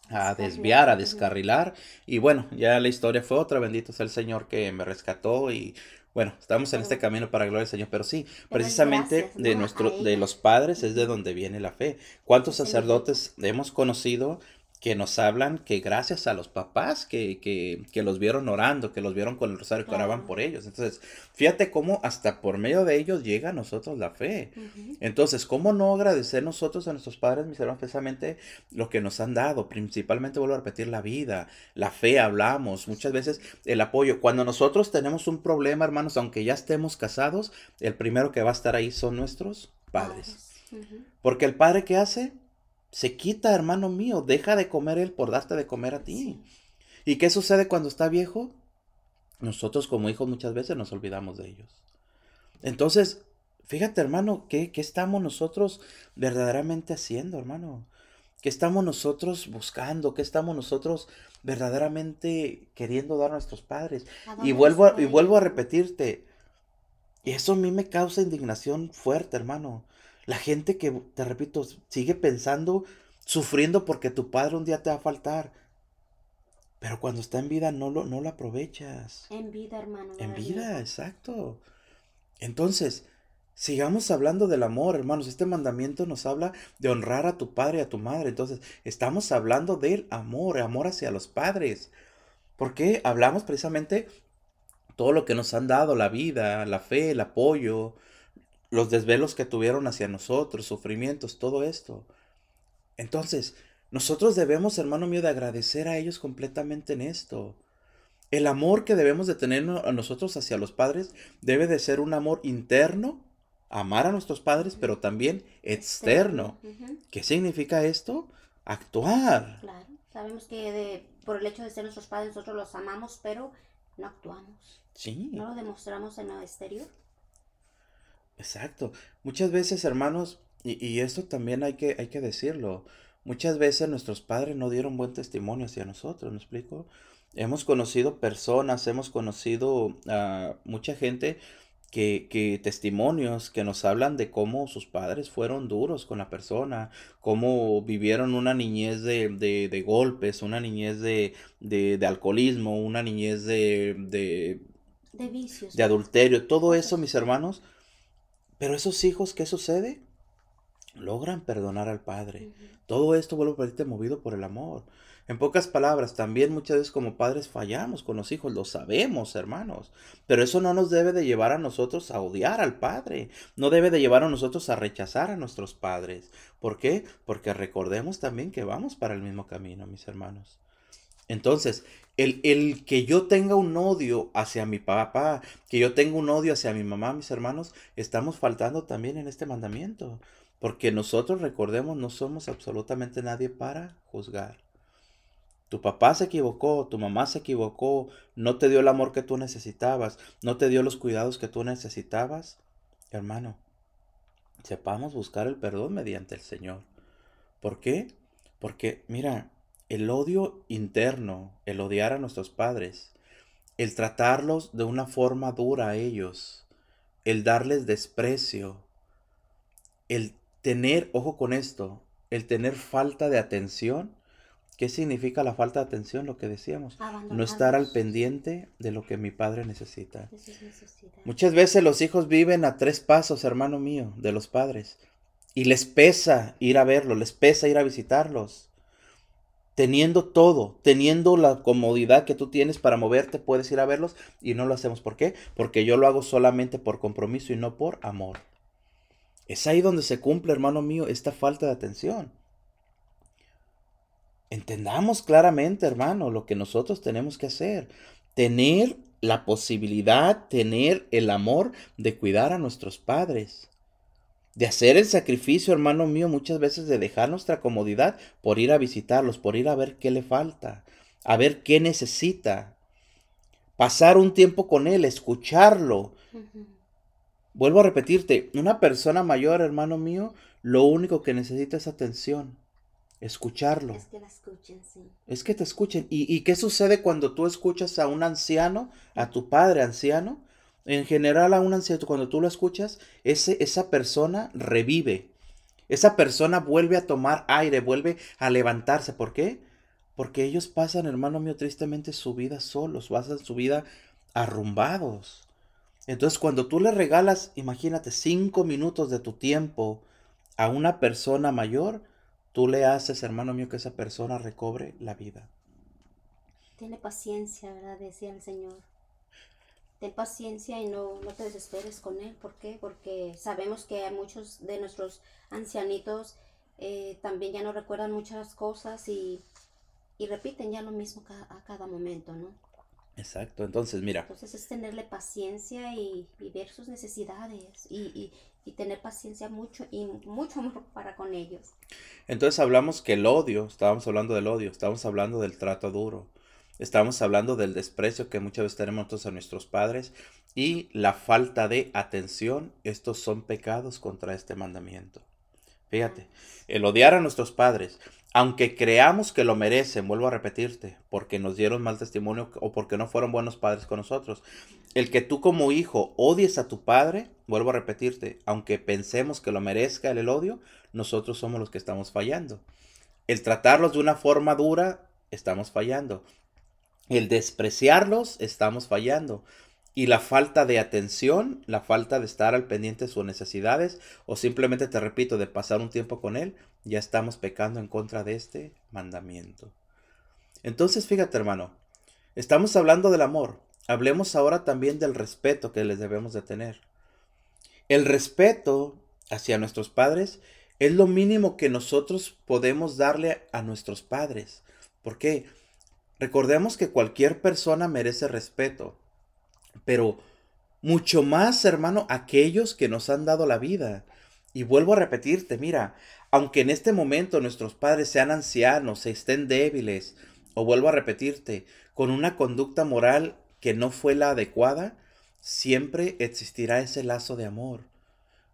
a desviar, a descarrilar. Y bueno, ya la historia fue otra, bendito sea el Señor que me rescató. Y bueno, estamos en este camino para gloria al Señor, pero sí, precisamente de nuestro de los padres es de donde viene la fe. ¿Cuántos sacerdotes hemos conocido que nos hablan que gracias a los papás que, que, que los vieron orando, que los vieron con el rosario, que oraban por ellos. Entonces, fíjate cómo hasta por medio de ellos llega a nosotros la fe. Entonces, ¿cómo no agradecer nosotros a nuestros padres, mis hermanos, precisamente lo que nos han dado? Principalmente, vuelvo a repetir, la vida, la fe, hablamos, muchas veces el apoyo. Cuando nosotros tenemos un problema, hermanos, aunque ya estemos casados, el primero que va a estar ahí son nuestros padres. Porque el padre que hace, se quita, hermano mío, deja de comer él por darte de comer a ti. ¿Y qué sucede cuando está viejo? Nosotros como hijos muchas veces nos olvidamos de ellos. Entonces, fíjate, hermano, ¿qué, qué estamos nosotros verdaderamente haciendo, hermano? ¿Qué estamos nosotros buscando? ¿Qué estamos nosotros verdaderamente queriendo dar a nuestros padres? Y vuelvo, a, y vuelvo a repetirte, eso a mí me causa indignación fuerte, hermano. La gente que, te repito, sigue pensando, sufriendo porque tu padre un día te va a faltar. Pero cuando está en vida no lo, no lo aprovechas. En vida, hermano. En vida, exacto. Entonces, sigamos hablando del amor, hermanos. Este mandamiento nos habla de honrar a tu padre y a tu madre. Entonces, estamos hablando del amor, amor hacia los padres. Porque hablamos precisamente todo lo que nos han dado, la vida, la fe, el apoyo, los desvelos que tuvieron hacia nosotros, sufrimientos, todo esto. Entonces, nosotros debemos, hermano mío, de agradecer a ellos completamente en esto. El amor que debemos de tener a nosotros hacia los padres debe de ser un amor interno, amar a nuestros padres, pero también externo. ¿Qué significa esto? Actuar. Claro, sabemos que por el hecho de ser nuestros padres nosotros los amamos, pero no actuamos. Sí. No lo demostramos en lo exterior. Exacto. Muchas veces, hermanos, y, y, esto también hay que, hay que decirlo, muchas veces nuestros padres no dieron buen testimonio hacia nosotros, ¿me explico? Hemos conocido personas, hemos conocido a mucha gente que, que, testimonios que nos hablan de cómo sus padres fueron duros con la persona, cómo vivieron una niñez de, de, de golpes, una niñez de, de, alcoholismo, una niñez de, de, vicios. De adulterio, todo eso, mis hermanos, pero esos hijos, ¿qué sucede? Logran perdonar al padre. Todo esto vuelve a pedirte movido por el amor. En pocas palabras, también muchas veces como padres fallamos con los hijos, lo sabemos, hermanos. Pero eso no nos debe de llevar a nosotros a odiar al padre. No debe de llevar a nosotros a rechazar a nuestros padres. ¿Por qué? Porque recordemos también que vamos para el mismo camino, mis hermanos. Entonces, el, el, que yo tenga un odio hacia mi papá, que yo tenga un odio hacia mi mamá, mis hermanos, estamos faltando también en este mandamiento. Porque nosotros, recordemos, no somos absolutamente nadie para juzgar. Tu papá se equivocó, tu mamá se equivocó, no te dio el amor que tú necesitabas, no te dio los cuidados que tú necesitabas. Hermano, sepamos buscar el perdón mediante el Señor. ¿Por qué? Porque, mira, el odio interno, el odiar a nuestros padres, el tratarlos de una forma dura a ellos, el darles desprecio, el tener, ojo con esto, el tener falta de atención. ¿Qué significa la falta de atención? Lo que decíamos. No estar al pendiente de lo que mi padre necesita. Muchas veces los hijos viven a tres pasos, hermano mío, de los padres. Y les pesa ir a verlos, les pesa ir a visitarlos. Teniendo todo, teniendo la comodidad que tú tienes para moverte, puedes ir a verlos y no lo hacemos. ¿Por qué? Porque yo lo hago solamente por compromiso y no por amor. Es ahí donde se cumple, hermano mío, esta falta de atención. Entendamos claramente, hermano, lo que nosotros tenemos que hacer. Tener la posibilidad, tener el amor de cuidar a nuestros padres. De hacer el sacrificio, hermano mío, muchas veces de dejar nuestra comodidad por ir a visitarlos, por ir a ver qué le falta, a ver qué necesita. Pasar un tiempo con él, escucharlo, Vuelvo a repetirte, una persona mayor, hermano mío, lo único que necesita es atención, escucharlo. Es que la escuchen, sí. Es que te escuchen. ¿Y, qué sucede cuando tú escuchas a un anciano, a tu padre anciano? En general a un anciano, cuando tú lo escuchas, ese, esa persona revive. Esa persona vuelve a tomar aire, vuelve a levantarse. ¿Por qué? Porque ellos pasan, hermano mío, tristemente su vida solos, pasan su vida arrumbados. Entonces, cuando tú le regalas, imagínate, cinco minutos de tu tiempo a una persona mayor, tú le haces, hermano mío, que esa persona recobre la vida. Tiene paciencia, ¿verdad? Decía el Señor. Ten paciencia y no, no te desesperes con Él. ¿Por qué? Porque sabemos que hay muchos de nuestros ancianitos eh, también ya no recuerdan muchas cosas y, y repiten ya lo mismo a cada momento, ¿no? Exacto, entonces mira. Entonces es tenerle paciencia y, ver sus necesidades y, tener paciencia mucho y mucho amor para con ellos. Entonces hablamos que el odio, estábamos hablando del odio, estábamos hablando del trato duro, estábamos hablando del desprecio que muchas veces tenemos a nuestros padres y la falta de atención, estos son pecados contra este mandamiento. Fíjate, el odiar a nuestros padres, aunque creamos que lo merecen, vuelvo a repetirte, porque nos dieron mal testimonio o porque no fueron buenos padres con nosotros. El que tú como hijo odies a tu padre, vuelvo a repetirte, aunque pensemos que lo merezca el odio, nosotros somos los que estamos fallando. El tratarlos de una forma dura, estamos fallando. El despreciarlos, estamos fallando y la falta de atención, la falta de estar al pendiente de sus necesidades o simplemente, te repito, de pasar un tiempo con Él, ya estamos pecando en contra de este mandamiento. Entonces, fíjate hermano, estamos hablando del amor, hablemos ahora también del respeto que les debemos de tener. El respeto hacia nuestros padres es lo mínimo que nosotros podemos darle a nuestros padres. ¿Por qué? Recordemos que cualquier persona merece respeto pero mucho más, hermano, aquellos que nos han dado la vida. Y vuelvo a repetirte, mira, aunque en este momento nuestros padres sean ancianos, estén débiles, o vuelvo a repetirte, con una conducta moral que no fue la adecuada, siempre existirá ese lazo de amor.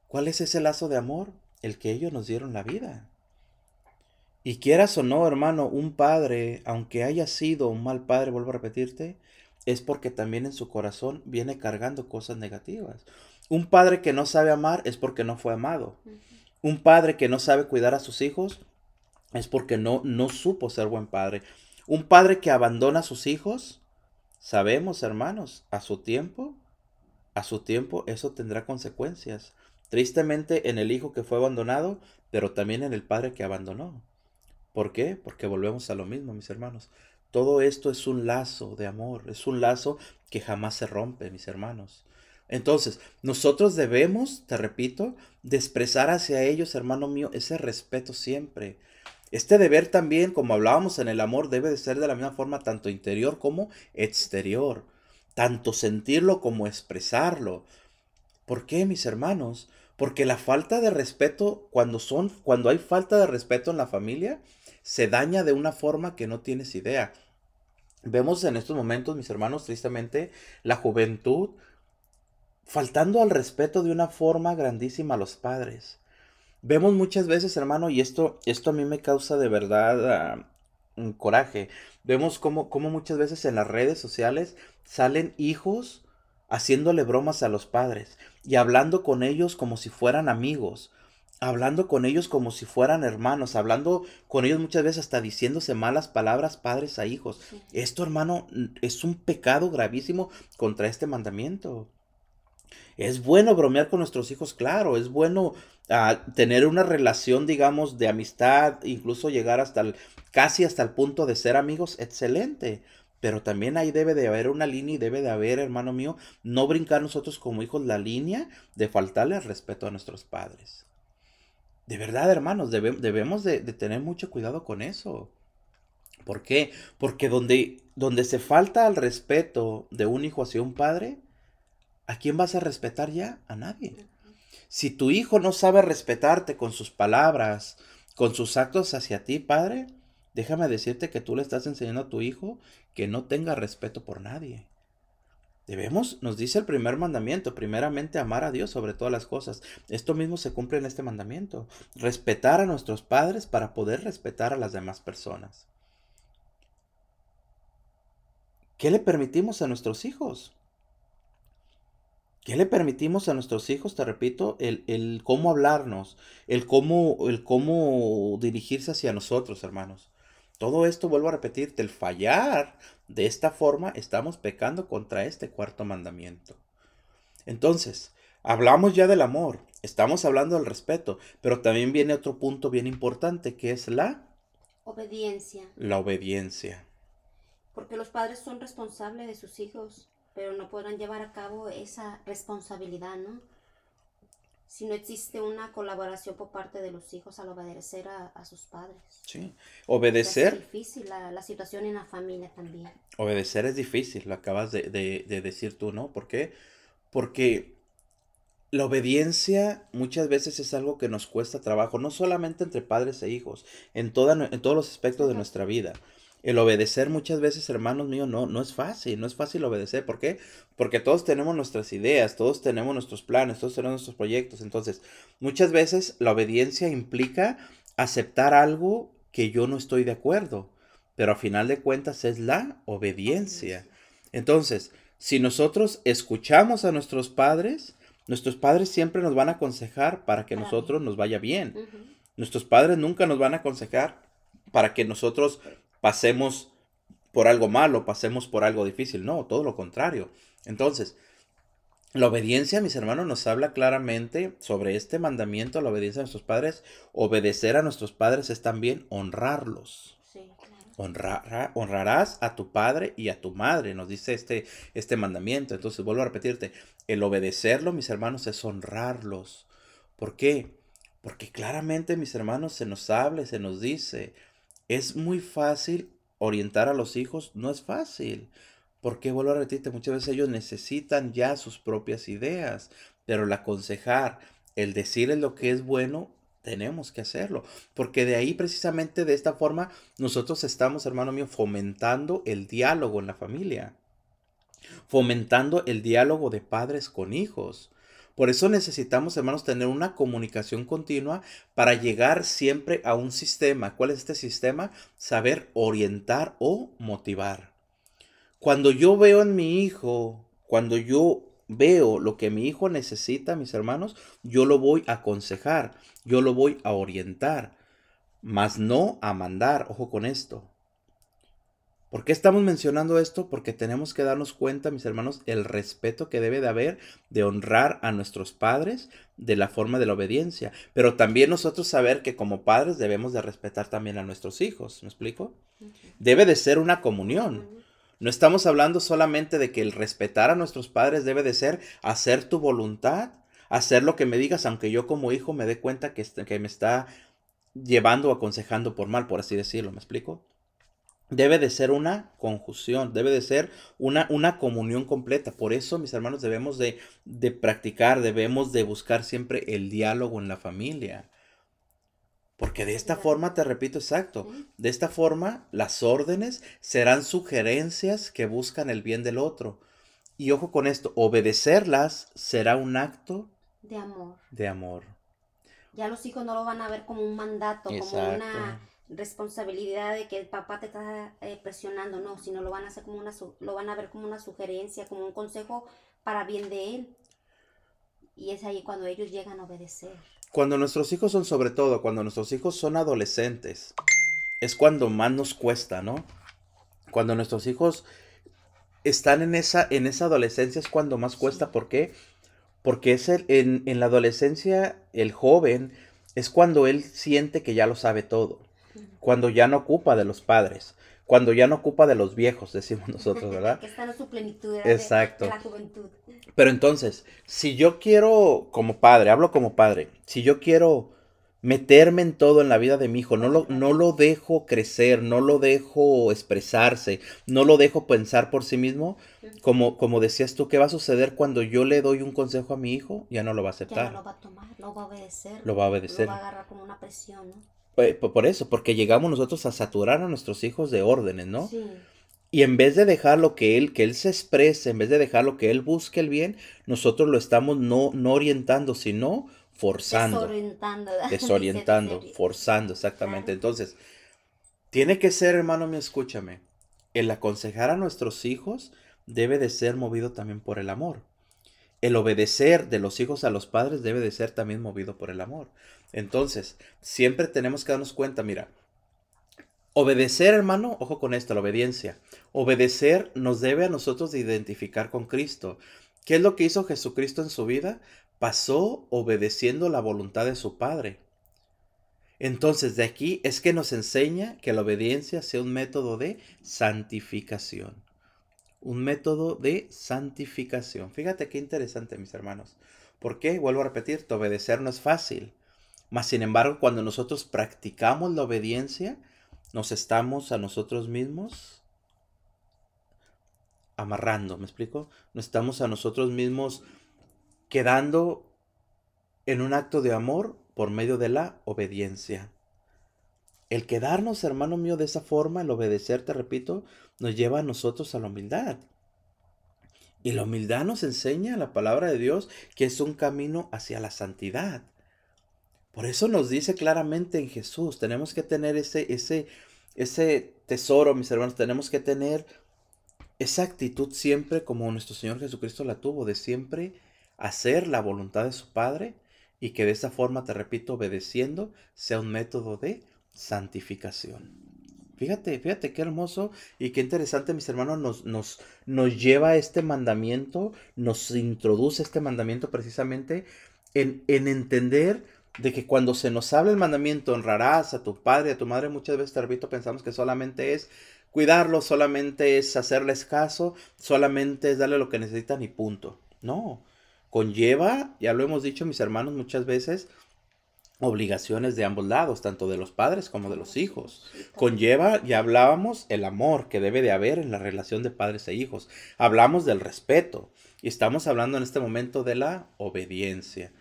¿Cuál es ese lazo de amor? El que ellos nos dieron la vida. Y quieras o no, hermano, un padre, aunque haya sido un mal padre, vuelvo a repetirte, es porque también en su corazón viene cargando cosas negativas. Un padre que no sabe amar es porque no fue amado. Un padre que no sabe cuidar a sus hijos es porque no, no supo ser buen padre. Un padre que abandona a sus hijos, sabemos hermanos, a su tiempo, a su tiempo eso tendrá consecuencias. Tristemente en el hijo que fue abandonado, pero también en el padre que abandonó. ¿Por qué? Porque volvemos a lo mismo, mis hermanos. Todo esto es un lazo de amor, es un lazo que jamás se rompe, mis hermanos. Entonces, nosotros debemos, te repito, de expresar hacia ellos, hermano mío, ese respeto siempre. Este deber también, como hablábamos en el amor, debe de ser de la misma forma tanto interior como exterior, tanto sentirlo como expresarlo. ¿Por qué, mis hermanos? Porque la falta de respeto, cuando son, cuando hay falta de respeto en la familia, se daña de una forma que no tienes idea. Vemos en estos momentos, mis hermanos, tristemente, la juventud faltando al respeto de una forma grandísima a los padres. Vemos muchas veces, hermano, y esto, esto a mí me causa de verdad ah, coraje. Vemos cómo, cómo muchas veces en las redes sociales salen hijos haciéndole bromas a los padres y hablando con ellos como si fueran amigos hablando con ellos como si fueran hermanos, hablando con ellos muchas veces hasta diciéndose malas palabras padres a hijos. Esto, hermano, es un pecado gravísimo contra este mandamiento. Es bueno bromear con nuestros hijos, claro, es bueno ah, tener una relación, digamos, de amistad, incluso llegar hasta el, casi hasta el punto de ser amigos, excelente. Pero también ahí debe de haber una línea y debe de haber, hermano mío, no brincar nosotros como hijos la línea de faltarle el respeto a nuestros padres. De verdad, hermanos, debemos de, tener mucho cuidado con eso. ¿Por qué? Porque donde, donde se falta el respeto de un hijo hacia un padre, ¿a quién vas a respetar ya? A nadie. Si tu hijo no sabe respetarte con sus palabras, con sus actos hacia ti, padre, déjame decirte que tú le estás enseñando a tu hijo que no tenga respeto por nadie. Debemos, nos dice el primer mandamiento, primeramente amar a Dios sobre todas las cosas. Esto mismo se cumple en este mandamiento. Respetar a nuestros padres para poder respetar a las demás personas. ¿Qué le permitimos a nuestros hijos? ¿Qué le permitimos a nuestros hijos? Te repito, el, el cómo hablarnos, el cómo, el cómo dirigirse hacia nosotros, hermanos. Todo esto, vuelvo a repetirte, el fallar de esta forma, estamos pecando contra este cuarto mandamiento. Entonces, hablamos ya del amor, estamos hablando del respeto, pero también viene otro punto bien importante, que es la obediencia. La obediencia. Porque los padres son responsables de sus hijos, pero no podrán llevar a cabo esa responsabilidad, ¿no? Si no existe una colaboración por parte de los hijos al obedecer a, sus padres. Sí, obedecer. Es difícil la, situación en la familia también. Obedecer es difícil, lo acabas de, decir tú, ¿no? ¿Por qué? Porque la obediencia muchas veces es algo que nos cuesta trabajo, no solamente entre padres e hijos, en, toda, en todos los aspectos de nuestra vida. El obedecer muchas veces, hermanos míos, no, no es fácil, no es fácil obedecer. ¿Por qué? Porque todos tenemos nuestras ideas, todos tenemos nuestros planes, todos tenemos nuestros proyectos. Entonces, muchas veces la obediencia implica aceptar algo que yo no estoy de acuerdo, pero a final de cuentas es la obediencia. Entonces, si nosotros escuchamos a nuestros padres, nuestros padres siempre nos van a aconsejar para que nosotros nos vaya bien. Nuestros padres nunca nos van a aconsejar para que nosotros pasemos por algo malo, pasemos por algo difícil. No, todo lo contrario. Entonces, la obediencia, mis hermanos, nos habla claramente sobre este mandamiento, la obediencia a nuestros padres. Obedecer a nuestros padres es también honrarlos. Sí, honrarás a tu padre y a tu madre, nos dice este, este mandamiento. Entonces, vuelvo a repetirte, el obedecerlo, mis hermanos, es honrarlos. ¿Por qué? Porque claramente, mis hermanos, se nos habla, se nos dice, es muy fácil orientar a los hijos, no es fácil. Porque vuelvo a repetirte, muchas veces ellos necesitan ya sus propias ideas, pero el aconsejar, el decirles lo que es bueno, tenemos que hacerlo. Porque de ahí precisamente de esta forma nosotros estamos, hermano mío, fomentando el diálogo en la familia. Fomentando el diálogo de padres con hijos. Por eso necesitamos, hermanos, tener una comunicación continua para llegar siempre a un sistema. ¿Cuál es este sistema? Saber orientar o motivar. Cuando yo veo en mi hijo, cuando yo veo lo que mi hijo necesita, mis hermanos, yo lo voy a aconsejar, yo lo voy a orientar, mas no a mandar. Ojo con esto. ¿Por qué estamos mencionando esto? Porque tenemos que darnos cuenta, mis hermanos, el respeto que debe de haber de honrar a nuestros padres de la forma de la obediencia. Pero también nosotros saber que como padres debemos de respetar también a nuestros hijos. ¿Me explico? Debe de ser una comunión. No estamos hablando solamente de que el respetar a nuestros padres debe de ser hacer tu voluntad, hacer lo que me digas, aunque yo como hijo me dé cuenta que, que me está llevando o aconsejando por mal, por así decirlo. ¿Me explico? Debe de ser una conjunción, debe de ser una, una comunión completa. Por eso, mis hermanos, debemos de, de, practicar, debemos de buscar siempre el diálogo en la familia. Porque de esta forma, te repito exacto, de esta forma las órdenes serán sugerencias que buscan el bien del otro. Y ojo con esto, obedecerlas será un acto de amor. De amor. Ya los hijos no lo van a ver como un mandato, como una responsabilidad de que el papá te está eh, presionando, no, sino lo van a hacer como una lo van a ver como una sugerencia, como un consejo para bien de él. Y es ahí cuando ellos llegan a obedecer. cuando nuestros hijos son, sobre todo, cuando nuestros hijos son adolescentes, es cuando más nos cuesta, ¿no? Cuando nuestros hijos están en esa, en esa adolescencia es cuando más cuesta. ¿Por qué? Porque es el, en, en la adolescencia el joven es cuando él siente que ya lo sabe todo, cuando ya no ocupa de los padres, cuando ya no ocupa de los viejos, decimos nosotros, ¿verdad? que está en su plenitud. Exacto. De, de la juventud. Pero entonces, si yo quiero, como padre, hablo como padre, si yo quiero meterme en todo en la vida de mi hijo, no lo, no lo dejo crecer, no lo dejo expresarse, no lo dejo pensar por sí mismo, como, como decías tú, ¿qué va a suceder cuando yo le doy un consejo a mi hijo? Ya no lo va a aceptar. Ya no lo va a tomar, lo va a obedecer. Lo va a obedecer. Lo va a agarrar como una presión, ¿no? Por eso, porque llegamos nosotros a saturar a nuestros hijos de órdenes, ¿no? Sí. Y en vez de dejarlo que él, que él se exprese, en vez de dejarlo que él busque el bien, nosotros lo estamos no, no orientando, sino forzando. Desorientando. Desorientando, forzando, exactamente. Entonces, tiene que ser, hermano mío, escúchame, el aconsejar a nuestros hijos debe de ser movido también por el amor. El obedecer de los hijos a los padres debe de ser también movido por el amor. Entonces, siempre tenemos que darnos cuenta, mira, obedecer, hermano, ojo con esto, la obediencia. Obedecer nos debe a nosotros de identificar con Cristo. ¿Qué es lo que hizo Jesucristo en su vida? Pasó obedeciendo la voluntad de su Padre. Entonces, de aquí es que nos enseña que la obediencia sea un método de santificación. Un método de santificación. Fíjate qué interesante, mis hermanos. ¿Por qué? Vuelvo a repetir, obedecer no es fácil. Mas, sin embargo, cuando nosotros practicamos la obediencia, nos estamos a nosotros mismos amarrando, ¿me explico? Nos estamos a nosotros mismos quedando en un acto de amor por medio de la obediencia. El quedarnos, hermano mío, de esa forma, el obedecer, te repito, nos lleva a nosotros a la humildad. Y la humildad nos enseña la palabra de Dios que es un camino hacia la santidad. Por eso nos dice claramente en Jesús, tenemos que tener ese, ese, ese tesoro, mis hermanos, tenemos que tener esa actitud siempre como nuestro Señor Jesucristo la tuvo, de siempre hacer la voluntad de su Padre y que de esa forma, te repito, obedeciendo, sea un método de santificación. Fíjate, fíjate qué hermoso y qué interesante, mis hermanos, nos, nos, nos lleva este mandamiento, nos introduce este mandamiento precisamente en, en entender de que cuando se nos habla el mandamiento, honrarás a tu padre a tu madre, muchas veces, te repito, pensamos que solamente es cuidarlo, solamente es hacerles caso, solamente es darle lo que necesitan y punto. No, conlleva, ya lo hemos dicho mis hermanos muchas veces, obligaciones de ambos lados, tanto de los padres como de los hijos. Conlleva, ya hablábamos, el amor que debe de haber en la relación de padres e hijos. Hablamos del respeto y estamos hablando en este momento de la obediencia.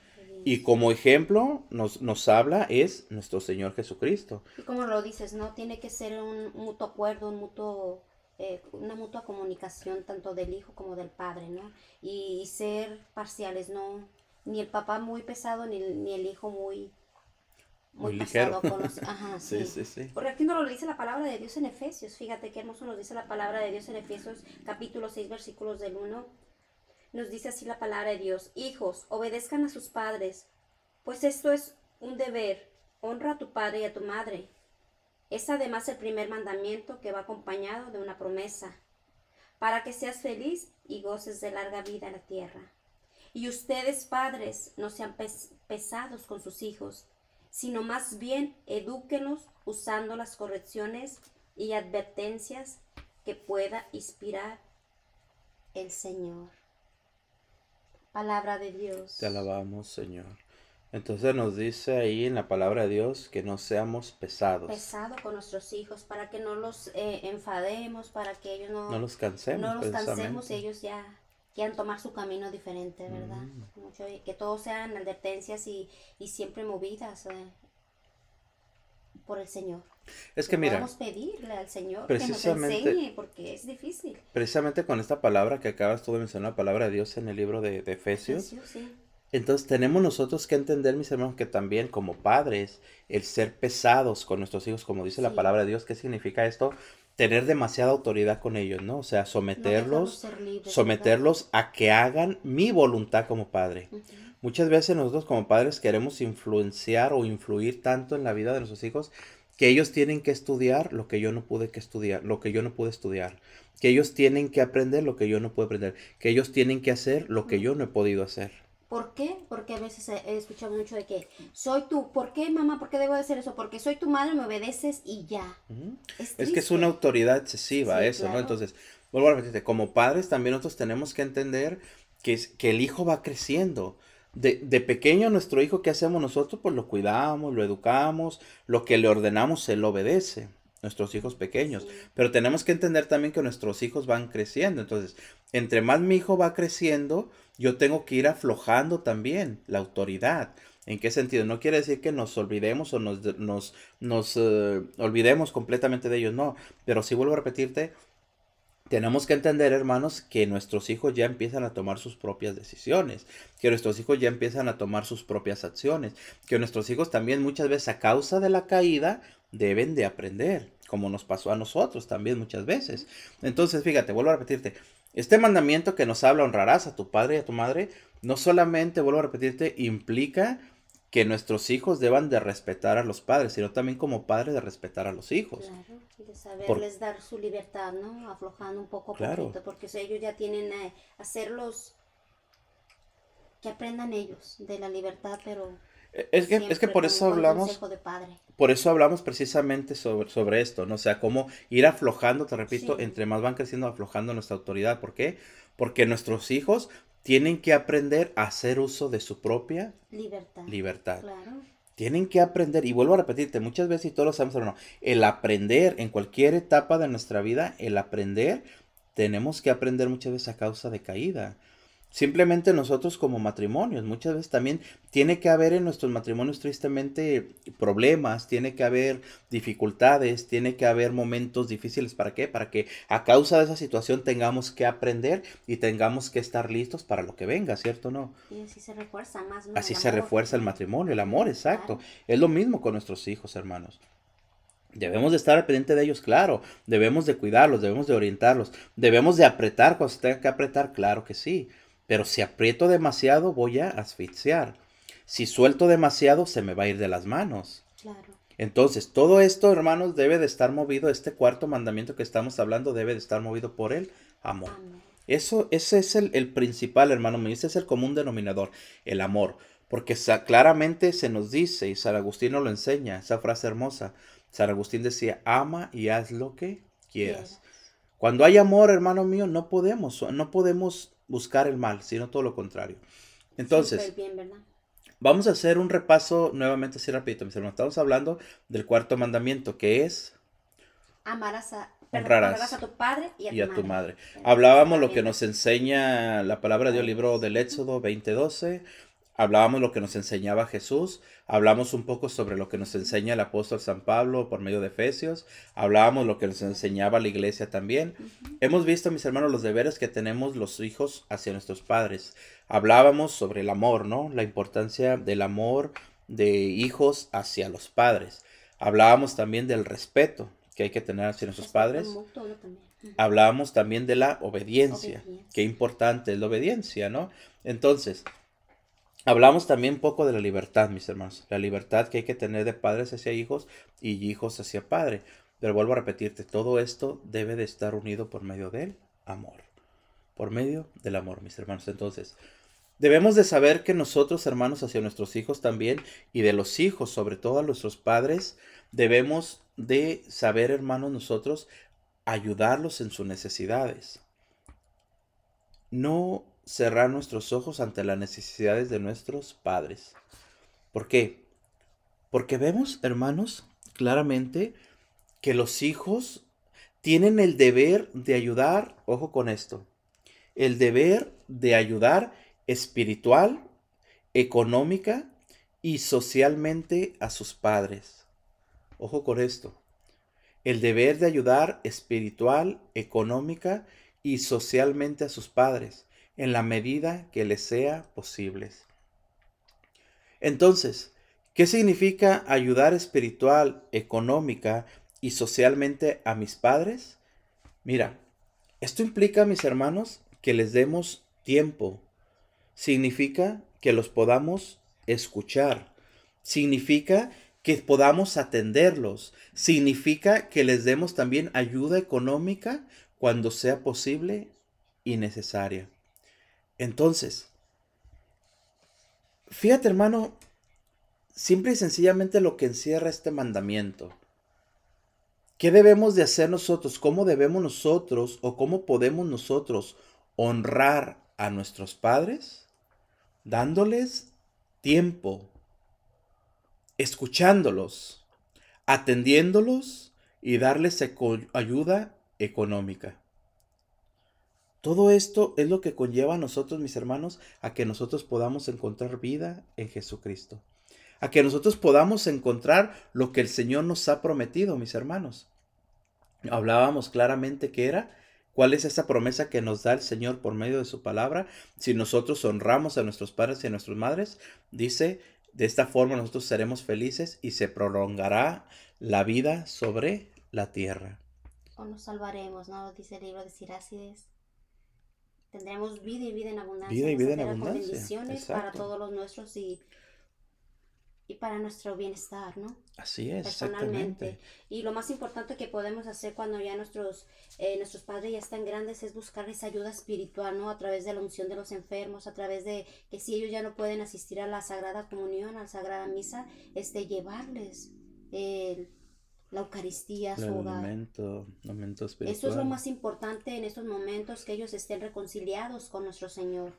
Y como ejemplo nos, nos habla es nuestro Señor Jesucristo. Y como lo dices, ¿no? Tiene que ser un mutuo acuerdo, un mutuo, eh, una mutua comunicación tanto del hijo como del padre, ¿no? Y, y, ser parciales, ¿no? Ni el papá muy pesado, ni, ni el hijo muy, muy, muy ligero. Los, ajá, sí. sí, sí, sí. Porque aquí nos lo dice la palabra de Dios en Efesios. Fíjate qué hermoso nos dice la palabra de Dios en Efesios, capítulo 6, versículos del 1 nos dice así la palabra de Dios, hijos, obedezcan a sus padres, pues esto es un deber, honra a tu padre y a tu madre. Es además el primer mandamiento que va acompañado de una promesa, para que seas feliz y goces de larga vida en la tierra. Y ustedes, padres, no sean pes pesados con sus hijos, sino más bien edúquenlos usando las correcciones y advertencias que pueda inspirar el Señor. Palabra de Dios. Te alabamos, Señor. Entonces nos dice ahí en la palabra de Dios que no seamos pesados. Pesado con nuestros hijos, para que no los eh, enfademos, para que ellos no, no los cansemos. No los cansemos, ellos ya quieran tomar su camino diferente, ¿verdad? Mm. Mucho, que todos sean advertencias y, y siempre movidas eh, por el Señor. Es que mira, podemos pedirle al Señor que nos enseñe porque es difícil. Precisamente con esta palabra que acabas tú de mencionar, la palabra de Dios en el libro de, de Efesios. Efesios sí. Entonces tenemos nosotros que entender, mis hermanos, que también como padres, el ser pesados con nuestros hijos, como dice sí. la palabra de Dios, ¿qué significa esto? Tener demasiada autoridad con ellos, ¿no? O sea, someterlos, No libres, someterlos a que hagan mi voluntad como padre. Muchas veces nosotros como padres queremos influenciar o influir tanto en la vida de nuestros hijos que ellos tienen que estudiar lo que yo no pude que estudiar, lo que yo no pude estudiar, que ellos tienen que aprender lo que yo no pude aprender, que ellos tienen que hacer lo que yo no he podido hacer. ¿Por qué? Porque a veces he escuchado mucho de que soy tú. ¿Por qué, mamá? ¿Por qué debo de hacer eso? Porque soy tu madre, me obedeces y ya. Es, Es que es una autoridad excesiva Sí, eso, ¿no? Entonces, vuelvo a repetirte, como padres también nosotros tenemos que entender que, es- que el hijo va creciendo. De, de pequeño nuestro hijo, ¿qué hacemos nosotros? Pues lo cuidamos, lo educamos, lo que le ordenamos, él obedece, nuestros hijos pequeños. Sí. Pero tenemos que entender también que nuestros hijos van creciendo. Entonces, entre más mi hijo va creciendo, yo tengo que ir aflojando también la autoridad. ¿En qué sentido? No quiere decir que nos olvidemos o nos, nos, nos eh, olvidemos completamente de ellos, no. Pero sí vuelvo a repetirte, tenemos que entender, hermanos, que nuestros hijos ya empiezan a tomar sus propias decisiones, que nuestros hijos ya empiezan a tomar sus propias acciones, que nuestros hijos también muchas veces a causa de la caída deben de aprender, como nos pasó a nosotros también muchas veces. Entonces, fíjate, vuelvo a repetirte, este mandamiento que nos habla honrarás a tu padre y a tu madre, no solamente, vuelvo a repetirte, implica que nuestros hijos deban de respetar a los padres, sino también como padres de respetar a los hijos. Claro, y de saberles dar su libertad, ¿no? Aflojando un poco a Claro. poquito, porque ellos ya tienen eh, hacerlos que aprendan ellos de la libertad, pero Es que, es que por eso hablamos, consejo de padre. por eso hablamos precisamente sobre, sobre esto, ¿no? O sea, cómo ir aflojando, te repito, Sí. entre más van creciendo, aflojando nuestra autoridad. ¿Por qué? Porque nuestros hijos tienen que aprender a hacer uso de su propia Libertad. libertad. Claro. Tienen que aprender, y vuelvo a repetirte, muchas veces y todos lo sabemos, hermano, el aprender en cualquier etapa de nuestra vida, el aprender, tenemos que aprender muchas veces a causa de caída. Simplemente nosotros como matrimonios, muchas veces también tiene que haber en nuestros matrimonios tristemente problemas, tiene que haber dificultades, tiene que haber momentos difíciles. ¿Para qué? Para que a causa de esa situación tengamos que aprender y tengamos que estar listos para lo que venga, ¿cierto o no? Y así se refuerza más, ¿no? Así se refuerza el matrimonio, el amor, exacto. Claro. Es lo mismo con nuestros hijos, hermanos. Debemos de estar al pendiente de ellos, claro. Debemos de cuidarlos, debemos de orientarlos. Debemos de apretar cuando se tenga que apretar, claro que sí. Pero si aprieto demasiado, voy a asfixiar. Si suelto demasiado, se me va a ir de las manos. Claro. Entonces, todo esto, hermanos, debe de estar movido, este cuarto mandamiento que estamos hablando debe de estar movido por el amor. Eso, ese es el, el principal, hermano mío. Ese es el común denominador, el amor. Porque sa- claramente se nos dice, y San Agustín nos lo enseña, esa frase hermosa. San Agustín decía, ama y haz lo que quieras. Cuando hay amor, hermano mío, no podemos, no podemos buscar el mal, sino todo lo contrario. Entonces, vamos a hacer un repaso nuevamente así rapidito, mis hermanos. Estamos hablando del cuarto mandamiento, que es Amarás a, Honrarás a tu padre y a, y a tu, tu madre. Hablábamos lo que nos enseña la palabra de Dios, libro del Éxodo 20:12. Hablábamos lo que nos enseñaba Jesús. Hablamos un poco sobre lo que nos enseña el apóstol San Pablo por medio de Efesios. Hablábamos lo que nos enseñaba la iglesia también. Hemos visto, mis hermanos, los deberes que tenemos los hijos hacia nuestros padres. Hablábamos sobre el amor, ¿no? La importancia del amor de hijos hacia los padres. Hablábamos también del respeto que hay que tener hacia nuestros padres. Hablábamos también de la obediencia. Obediencia. Qué importante es la obediencia, ¿no? Entonces, hablamos también un poco de la libertad, mis hermanos. La libertad que hay que tener de padres hacia hijos y hijos hacia padre. Pero vuelvo a repetirte, todo esto debe de estar unido por medio del amor. Por medio del amor, mis hermanos. Entonces, debemos de saber que nosotros, hermanos, hacia nuestros hijos también, y de los hijos, sobre todo a nuestros padres, debemos de saber, hermanos, nosotros, ayudarlos en sus necesidades. No cerrar nuestros ojos ante las necesidades de nuestros padres. ¿Por qué? Porque vemos, hermanos, claramente que los hijos tienen el deber de ayudar, ojo con esto, el deber de ayudar espiritual, económica y socialmente a sus padres. Ojo con esto. El deber de ayudar espiritual, económica y socialmente a sus padres en la medida que les sea posible. Entonces, ¿qué significa ayudar espiritual, económica y socialmente a mis padres, mira, esto implica, mis hermanos, que les demos tiempo. Significa que los podamos escuchar. Significa que podamos atenderlos. Significa que les demos también ayuda económica cuando sea posible y necesaria. Entonces, fíjate hermano, simple y sencillamente lo que encierra este mandamiento. ¿Qué debemos de hacer nosotros? ¿Cómo debemos nosotros o cómo podemos nosotros honrar a nuestros padres? Dándoles tiempo, escuchándolos, atendiéndolos y darles ayuda económica. Todo esto es lo que conlleva a nosotros, mis hermanos, a que nosotros podamos encontrar vida en Jesucristo. A que nosotros podamos encontrar lo que el Señor nos ha prometido, mis hermanos. Hablábamos claramente que era cuál es esa promesa que nos da el Señor por medio de su palabra. Si nosotros honramos a nuestros padres y a nuestras madres, dice, de esta forma nosotros seremos felices y se prolongará la vida sobre la tierra. O nos salvaremos, ¿no? Dice el libro de Sirácides. Tendremos vida y vida en abundancia. Vida y vida en abundancia. bendiciones para todos los nuestros y, y para nuestro bienestar, ¿no? Así es. Personalmente. Y lo más importante que podemos hacer cuando ya nuestros, eh, nuestros padres ya están grandes es buscarles ayuda espiritual, ¿no? A través de la unción de los enfermos, a través de que si ellos ya no pueden asistir a la Sagrada Comunión, a la Sagrada Misa, este, llevarles el la Eucaristía, su hogar. Eso es lo más importante en estos momentos, que ellos estén reconciliados con nuestro Señor.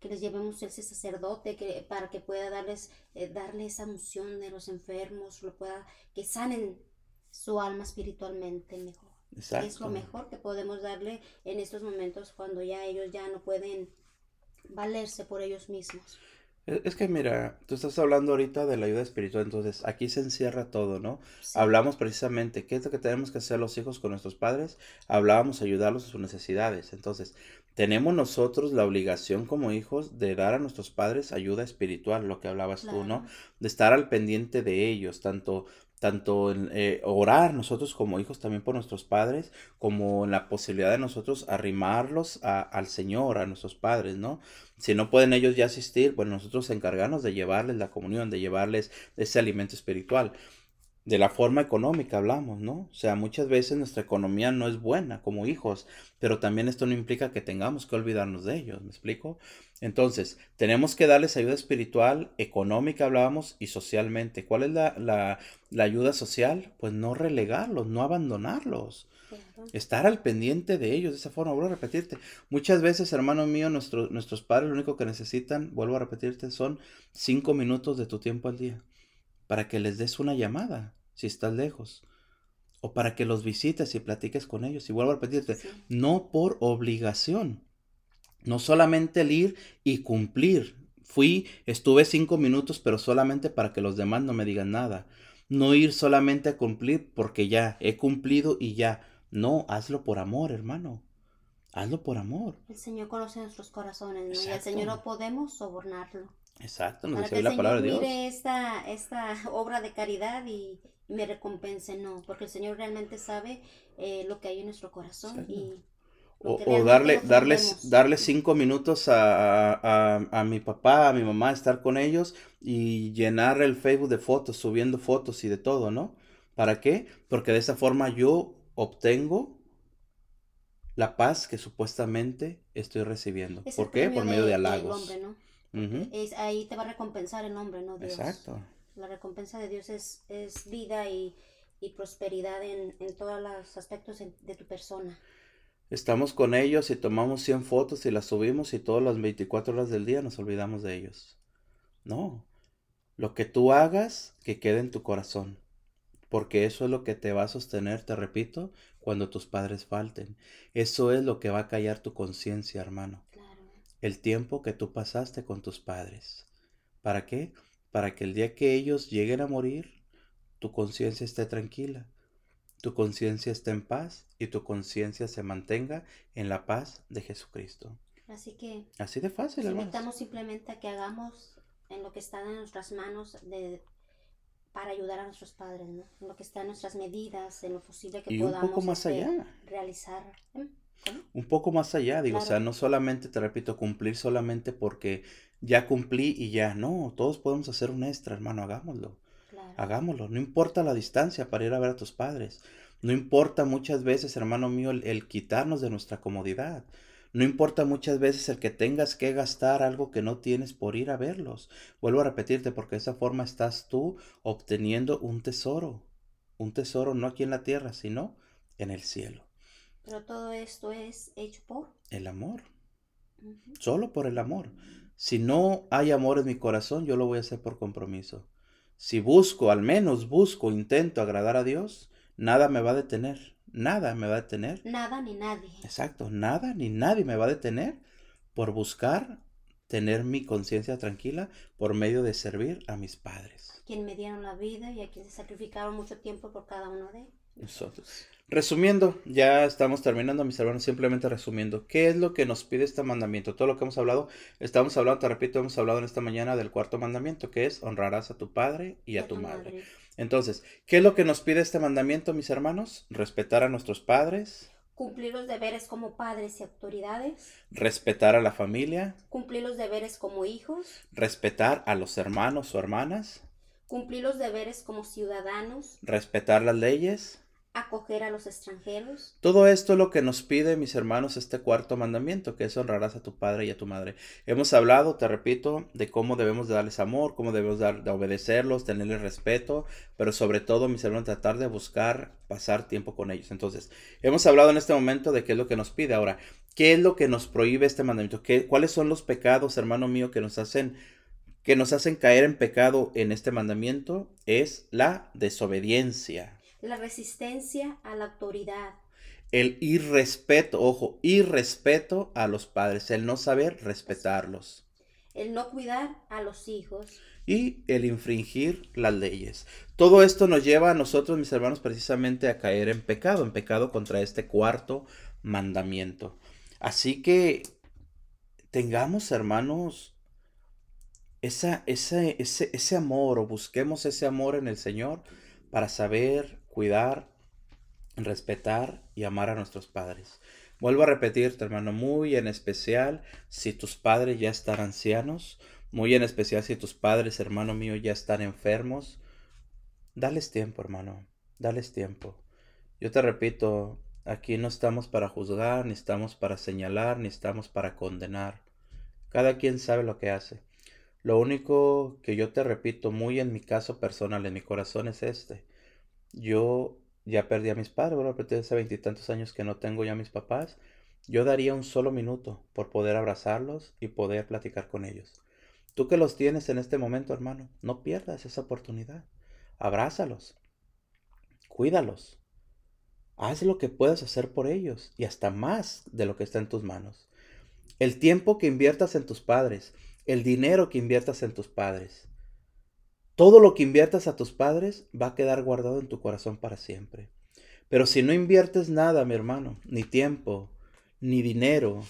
Que les llevemos ese sacerdote que, para que pueda darles, eh, darle esa unción de los enfermos, lo pueda, que sanen su alma espiritualmente mejor. Es lo mejor que podemos darle en estos momentos cuando ya ellos ya no pueden valerse por ellos mismos. E, es que mira, tú estás hablando ahorita de la ayuda espiritual, entonces aquí se encierra todo, ¿no? Hablamos precisamente, ¿qué es lo que tenemos que hacer los hijos con nuestros padres? Hablábamos ayudarlos a sus necesidades. Entonces, tenemos nosotros la obligación como hijos de dar a nuestros padres ayuda espiritual, lo que hablabas tú, ¿no? De estar al pendiente de ellos, tanto tanto en eh, orar nosotros como hijos también por nuestros padres, como en la posibilidad de nosotros arrimarlos al Señor, a nuestros padres, ¿no? Si no pueden ellos ya asistir, bueno, nosotros encargarnos de llevarles la comunión, de llevarles ese alimento espiritual de la forma económica hablamos, ¿no? O sea, muchas veces nuestra economía no es buena como hijos, pero también esto no implica que tengamos que olvidarnos de ellos, ¿me explico? Entonces, tenemos que darles ayuda espiritual, económica hablábamos, y socialmente. ¿Cuál es la, ayuda social? Pues no relegarlos, no abandonarlos. Estar al pendiente de ellos de esa forma. Vuelvo a repetirte. Muchas veces, hermano mío, nuestros padres lo único que necesitan, vuelvo a repetirte, son cinco minutos de tu tiempo al día para que les des una llamada si estás lejos. O para que los visites y platiques con ellos. Y vuelvo a repetirte, no por obligación. No solamente el ir y cumplir. Fui, estuve cinco minutos, pero solamente para que los demás no me digan nada. No ir solamente a cumplir porque ya he cumplido y ya. No, hazlo por amor, hermano. Hazlo por amor. El Señor conoce nuestros corazones, ¿no? Y al Señor no podemos sobornarlo. Exacto, nos dice la palabra de Dios. Mire esta, esta obra de caridad y me recompense, no, porque el Señor realmente sabe eh, lo que hay en nuestro corazón y o, darle, darles, darle cinco minutos a, a, a, mi papá, a mi mamá, estar con ellos y llenar el Facebook de fotos, subiendo fotos y de todo, ¿no? ¿Para qué? Porque de esa forma yo obtengo la paz que supuestamente estoy recibiendo. ¿Por qué? Por medio de, halagos es, ahí te va a recompensar el nombre, ¿no? Dios. Exacto. La recompensa de Dios es, es vida y, prosperidad en, todos los aspectos de tu persona. Estamos con ellos y tomamos 100 fotos y las subimos y todas las 24 horas del día nos olvidamos de ellos. No. Lo que tú hagas, que quede en tu corazón. Porque eso es lo que te va a sostener, te repito, cuando tus padres falten. Eso es lo que va a callar tu conciencia, hermano el tiempo que tú pasaste con tus padres. ¿Para qué? Para que el día que ellos lleguen a morir, tu conciencia esté tranquila, tu conciencia esté en paz y tu conciencia se mantenga en la paz de Jesucristo. Así que... Así de fácil, invitamos simplemente a que hagamos en lo que está en nuestras manos de para ayudar a nuestros padres, ¿no? En lo que está en nuestras medidas, en lo posible que Y un podamos poco más este, allá. realizar. ¿eh? ¿Cómo? Un poco más allá, digo, o sea, no solamente, te repito, cumplir solamente porque ya cumplí y ya, no, todos podemos hacer un extra, hermano, hagámoslo, Claro. hagámoslo, no importa la distancia para ir a ver a tus padres, no importa muchas veces, hermano mío, el, el quitarnos de nuestra comodidad, no importa muchas veces el que tengas que gastar algo que no tienes por ir a verlos, vuelvo a repetirte, porque de esa forma estás tú obteniendo un tesoro, un tesoro no aquí en la tierra, sino en el cielo, Pero todo esto es hecho por. el amor. Solo por el amor. Si no hay amor en mi corazón, yo lo voy a hacer por compromiso. Si busco, al menos busco, intento agradar a Dios, nada me va a detener. Nada me va a detener. Nada ni nadie. Exacto, nada ni nadie me va a detener por buscar tener mi conciencia tranquila por medio de servir a mis padres. Quien me dieron la vida y a quien se sacrificaron mucho tiempo por cada uno de ellos. Nosotros. Resumiendo, ya estamos terminando, mis hermanos, simplemente resumiendo, ¿qué es lo que nos pide este mandamiento? Todo lo que hemos hablado, estamos hablando, te repito, hemos hablado en esta mañana del cuarto mandamiento, que es honrarás a tu padre y a tu madre. Entonces, ¿qué es lo que nos pide este mandamiento, mis hermanos? Respetar a nuestros padres, Cumplir los deberes como padres y autoridades. respetar a la familia, Cumplir los deberes como hijos. respetar a los hermanos o hermanas, Cumplir los deberes como ciudadanos. respetar las leyes. Acoger a los extranjeros. Todo esto es lo que nos pide, mis hermanos, este cuarto mandamiento, que es honrarás a tu padre y a tu madre. Hemos hablado, te repito, de cómo debemos de darles amor, cómo debemos dar- de obedecerlos, tenerles respeto, pero sobre todo, mis hermanos, tratar de buscar pasar tiempo con ellos. Entonces, hemos hablado en este momento de qué es lo que nos pide. Ahora, ¿qué es lo que nos prohíbe este mandamiento? ¿Qué, ¿Cuáles son los pecados, hermano mío, que nos hacen que nos hacen caer en pecado en este mandamiento? Es la desobediencia. La resistencia a la autoridad. El irrespeto, ojo, irrespeto a los padres, el no saber respetarlos El no cuidar a los hijos. y el infringir las leyes. Todo esto nos lleva a nosotros, mis hermanos, precisamente a caer en pecado, en pecado contra este cuarto mandamiento. Así que tengamos, hermanos, esa, ese, ese amor o busquemos ese amor en el Señor para saber cuidar, respetar y amar a nuestros padres. Vuelvo a repetirte, hermano, muy en especial si tus padres ya están ancianos, muy en especial si tus padres, hermano mío, ya están enfermos. Dales tiempo, hermano, dales tiempo. Yo te repito, aquí no estamos para juzgar, ni estamos para señalar, ni estamos para condenar. Cada quien sabe lo que hace. Lo único que yo te repito muy en mi caso personal, en mi corazón es este. Yo ya perdí a mis padres, bueno, repetir hace veintitantos años que no tengo ya a mis papás. Yo daría un solo minuto por poder abrazarlos y poder platicar con ellos. Tú que los tienes en este momento, hermano, no pierdas esa oportunidad. Abrázalos. Cuídalos. Haz lo que puedas hacer por ellos y hasta más de lo que está en tus manos. El tiempo que inviertas en tus padres, el dinero que inviertas en tus padres, todo lo que inviertas a tus padres va a quedar guardado en tu corazón para siempre. Pero si no inviertes nada, mi hermano, ni tiempo, ni dinero,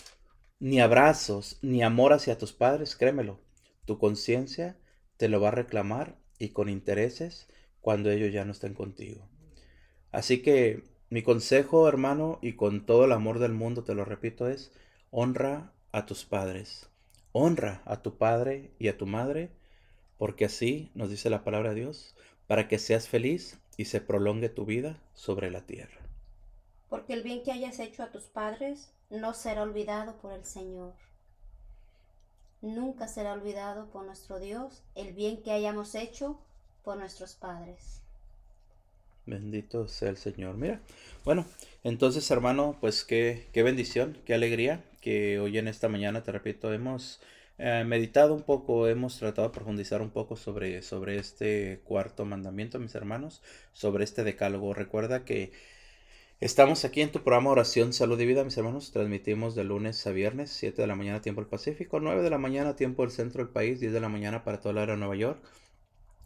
ni abrazos, ni amor hacia tus padres, créemelo, tu conciencia te lo va a reclamar y con intereses cuando ellos ya no estén contigo. Así que mi consejo, hermano, y con todo el amor del mundo, te lo repito, es honra a tus padres. Honra a tu padre y a tu madre, porque así nos dice la palabra de Dios, para que seas feliz y se prolongue tu vida sobre la tierra. Porque el bien que hayas hecho a tus padres no será olvidado por el Señor. Nunca será olvidado por nuestro Dios el bien que hayamos hecho por nuestros padres. Bendito sea el Señor. Mira, bueno, entonces hermano, pues qué, qué bendición, qué alegría que hoy en esta mañana, te repito, hemos eh, meditado un poco, hemos tratado de profundizar un poco sobre, sobre este cuarto mandamiento, mis hermanos, sobre este decálogo. Recuerda que estamos aquí en tu programa Oración, Salud y Vida, mis hermanos. Transmitimos de lunes a viernes, 7 de la mañana tiempo del Pacífico, 9 de la mañana tiempo del centro del país, 10 de la mañana para toda la área de Nueva York.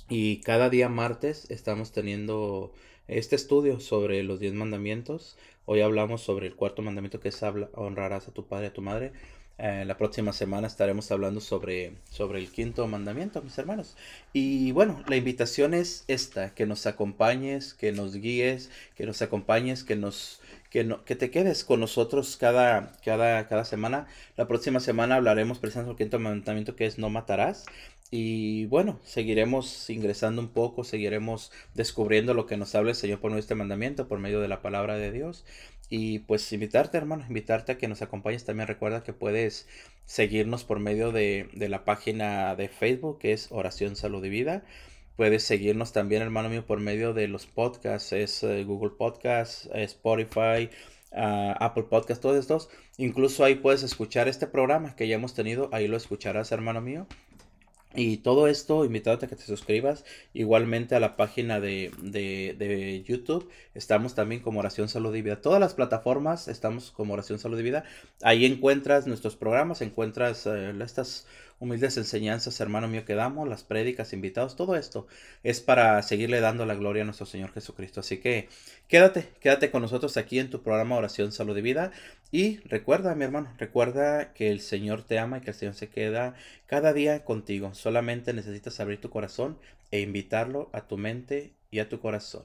Y cada día martes estamos teniendo este estudio sobre los 10 mandamientos. Hoy hablamos sobre el cuarto mandamiento que es habla, honrarás a tu padre y a tu madre. Eh, la próxima semana estaremos hablando sobre, sobre el quinto mandamiento, mis hermanos. Y bueno, la invitación es esta, que nos acompañes, que nos guíes, que nos acompañes, que nos que, no, que te quedes con nosotros cada, cada, cada semana. La próxima semana hablaremos precisamente del quinto mandamiento que es no matarás. Y bueno, seguiremos ingresando un poco, seguiremos descubriendo lo que nos habla el Señor por nuestro mandamiento, por medio de la palabra de Dios. Y pues invitarte, hermano, invitarte a que nos acompañes. También recuerda que puedes seguirnos por medio de, de la página de Facebook, que es Oración Salud y Vida. Puedes seguirnos también, hermano mío, por medio de los podcasts, es eh, Google Podcasts, Spotify, uh, Apple Podcasts, todos estos. Incluso ahí puedes escuchar este programa que ya hemos tenido, ahí lo escucharás, hermano mío. Y todo esto, invitándote a que te suscribas igualmente a la página de, de, de, YouTube. Estamos también como Oración Salud y Vida. Todas las plataformas estamos como Oración Salud y Vida. Ahí encuentras nuestros programas, encuentras uh, estas humildes enseñanzas, hermano mío, que damos, las prédicas, invitados, todo esto es para seguirle dando la gloria a nuestro Señor Jesucristo. Así que quédate, quédate con nosotros aquí en tu programa Oración, Salud y Vida. Y recuerda, mi hermano, recuerda que el Señor te ama y que el Señor se queda cada día contigo. Solamente necesitas abrir tu corazón e invitarlo a tu mente y a tu corazón.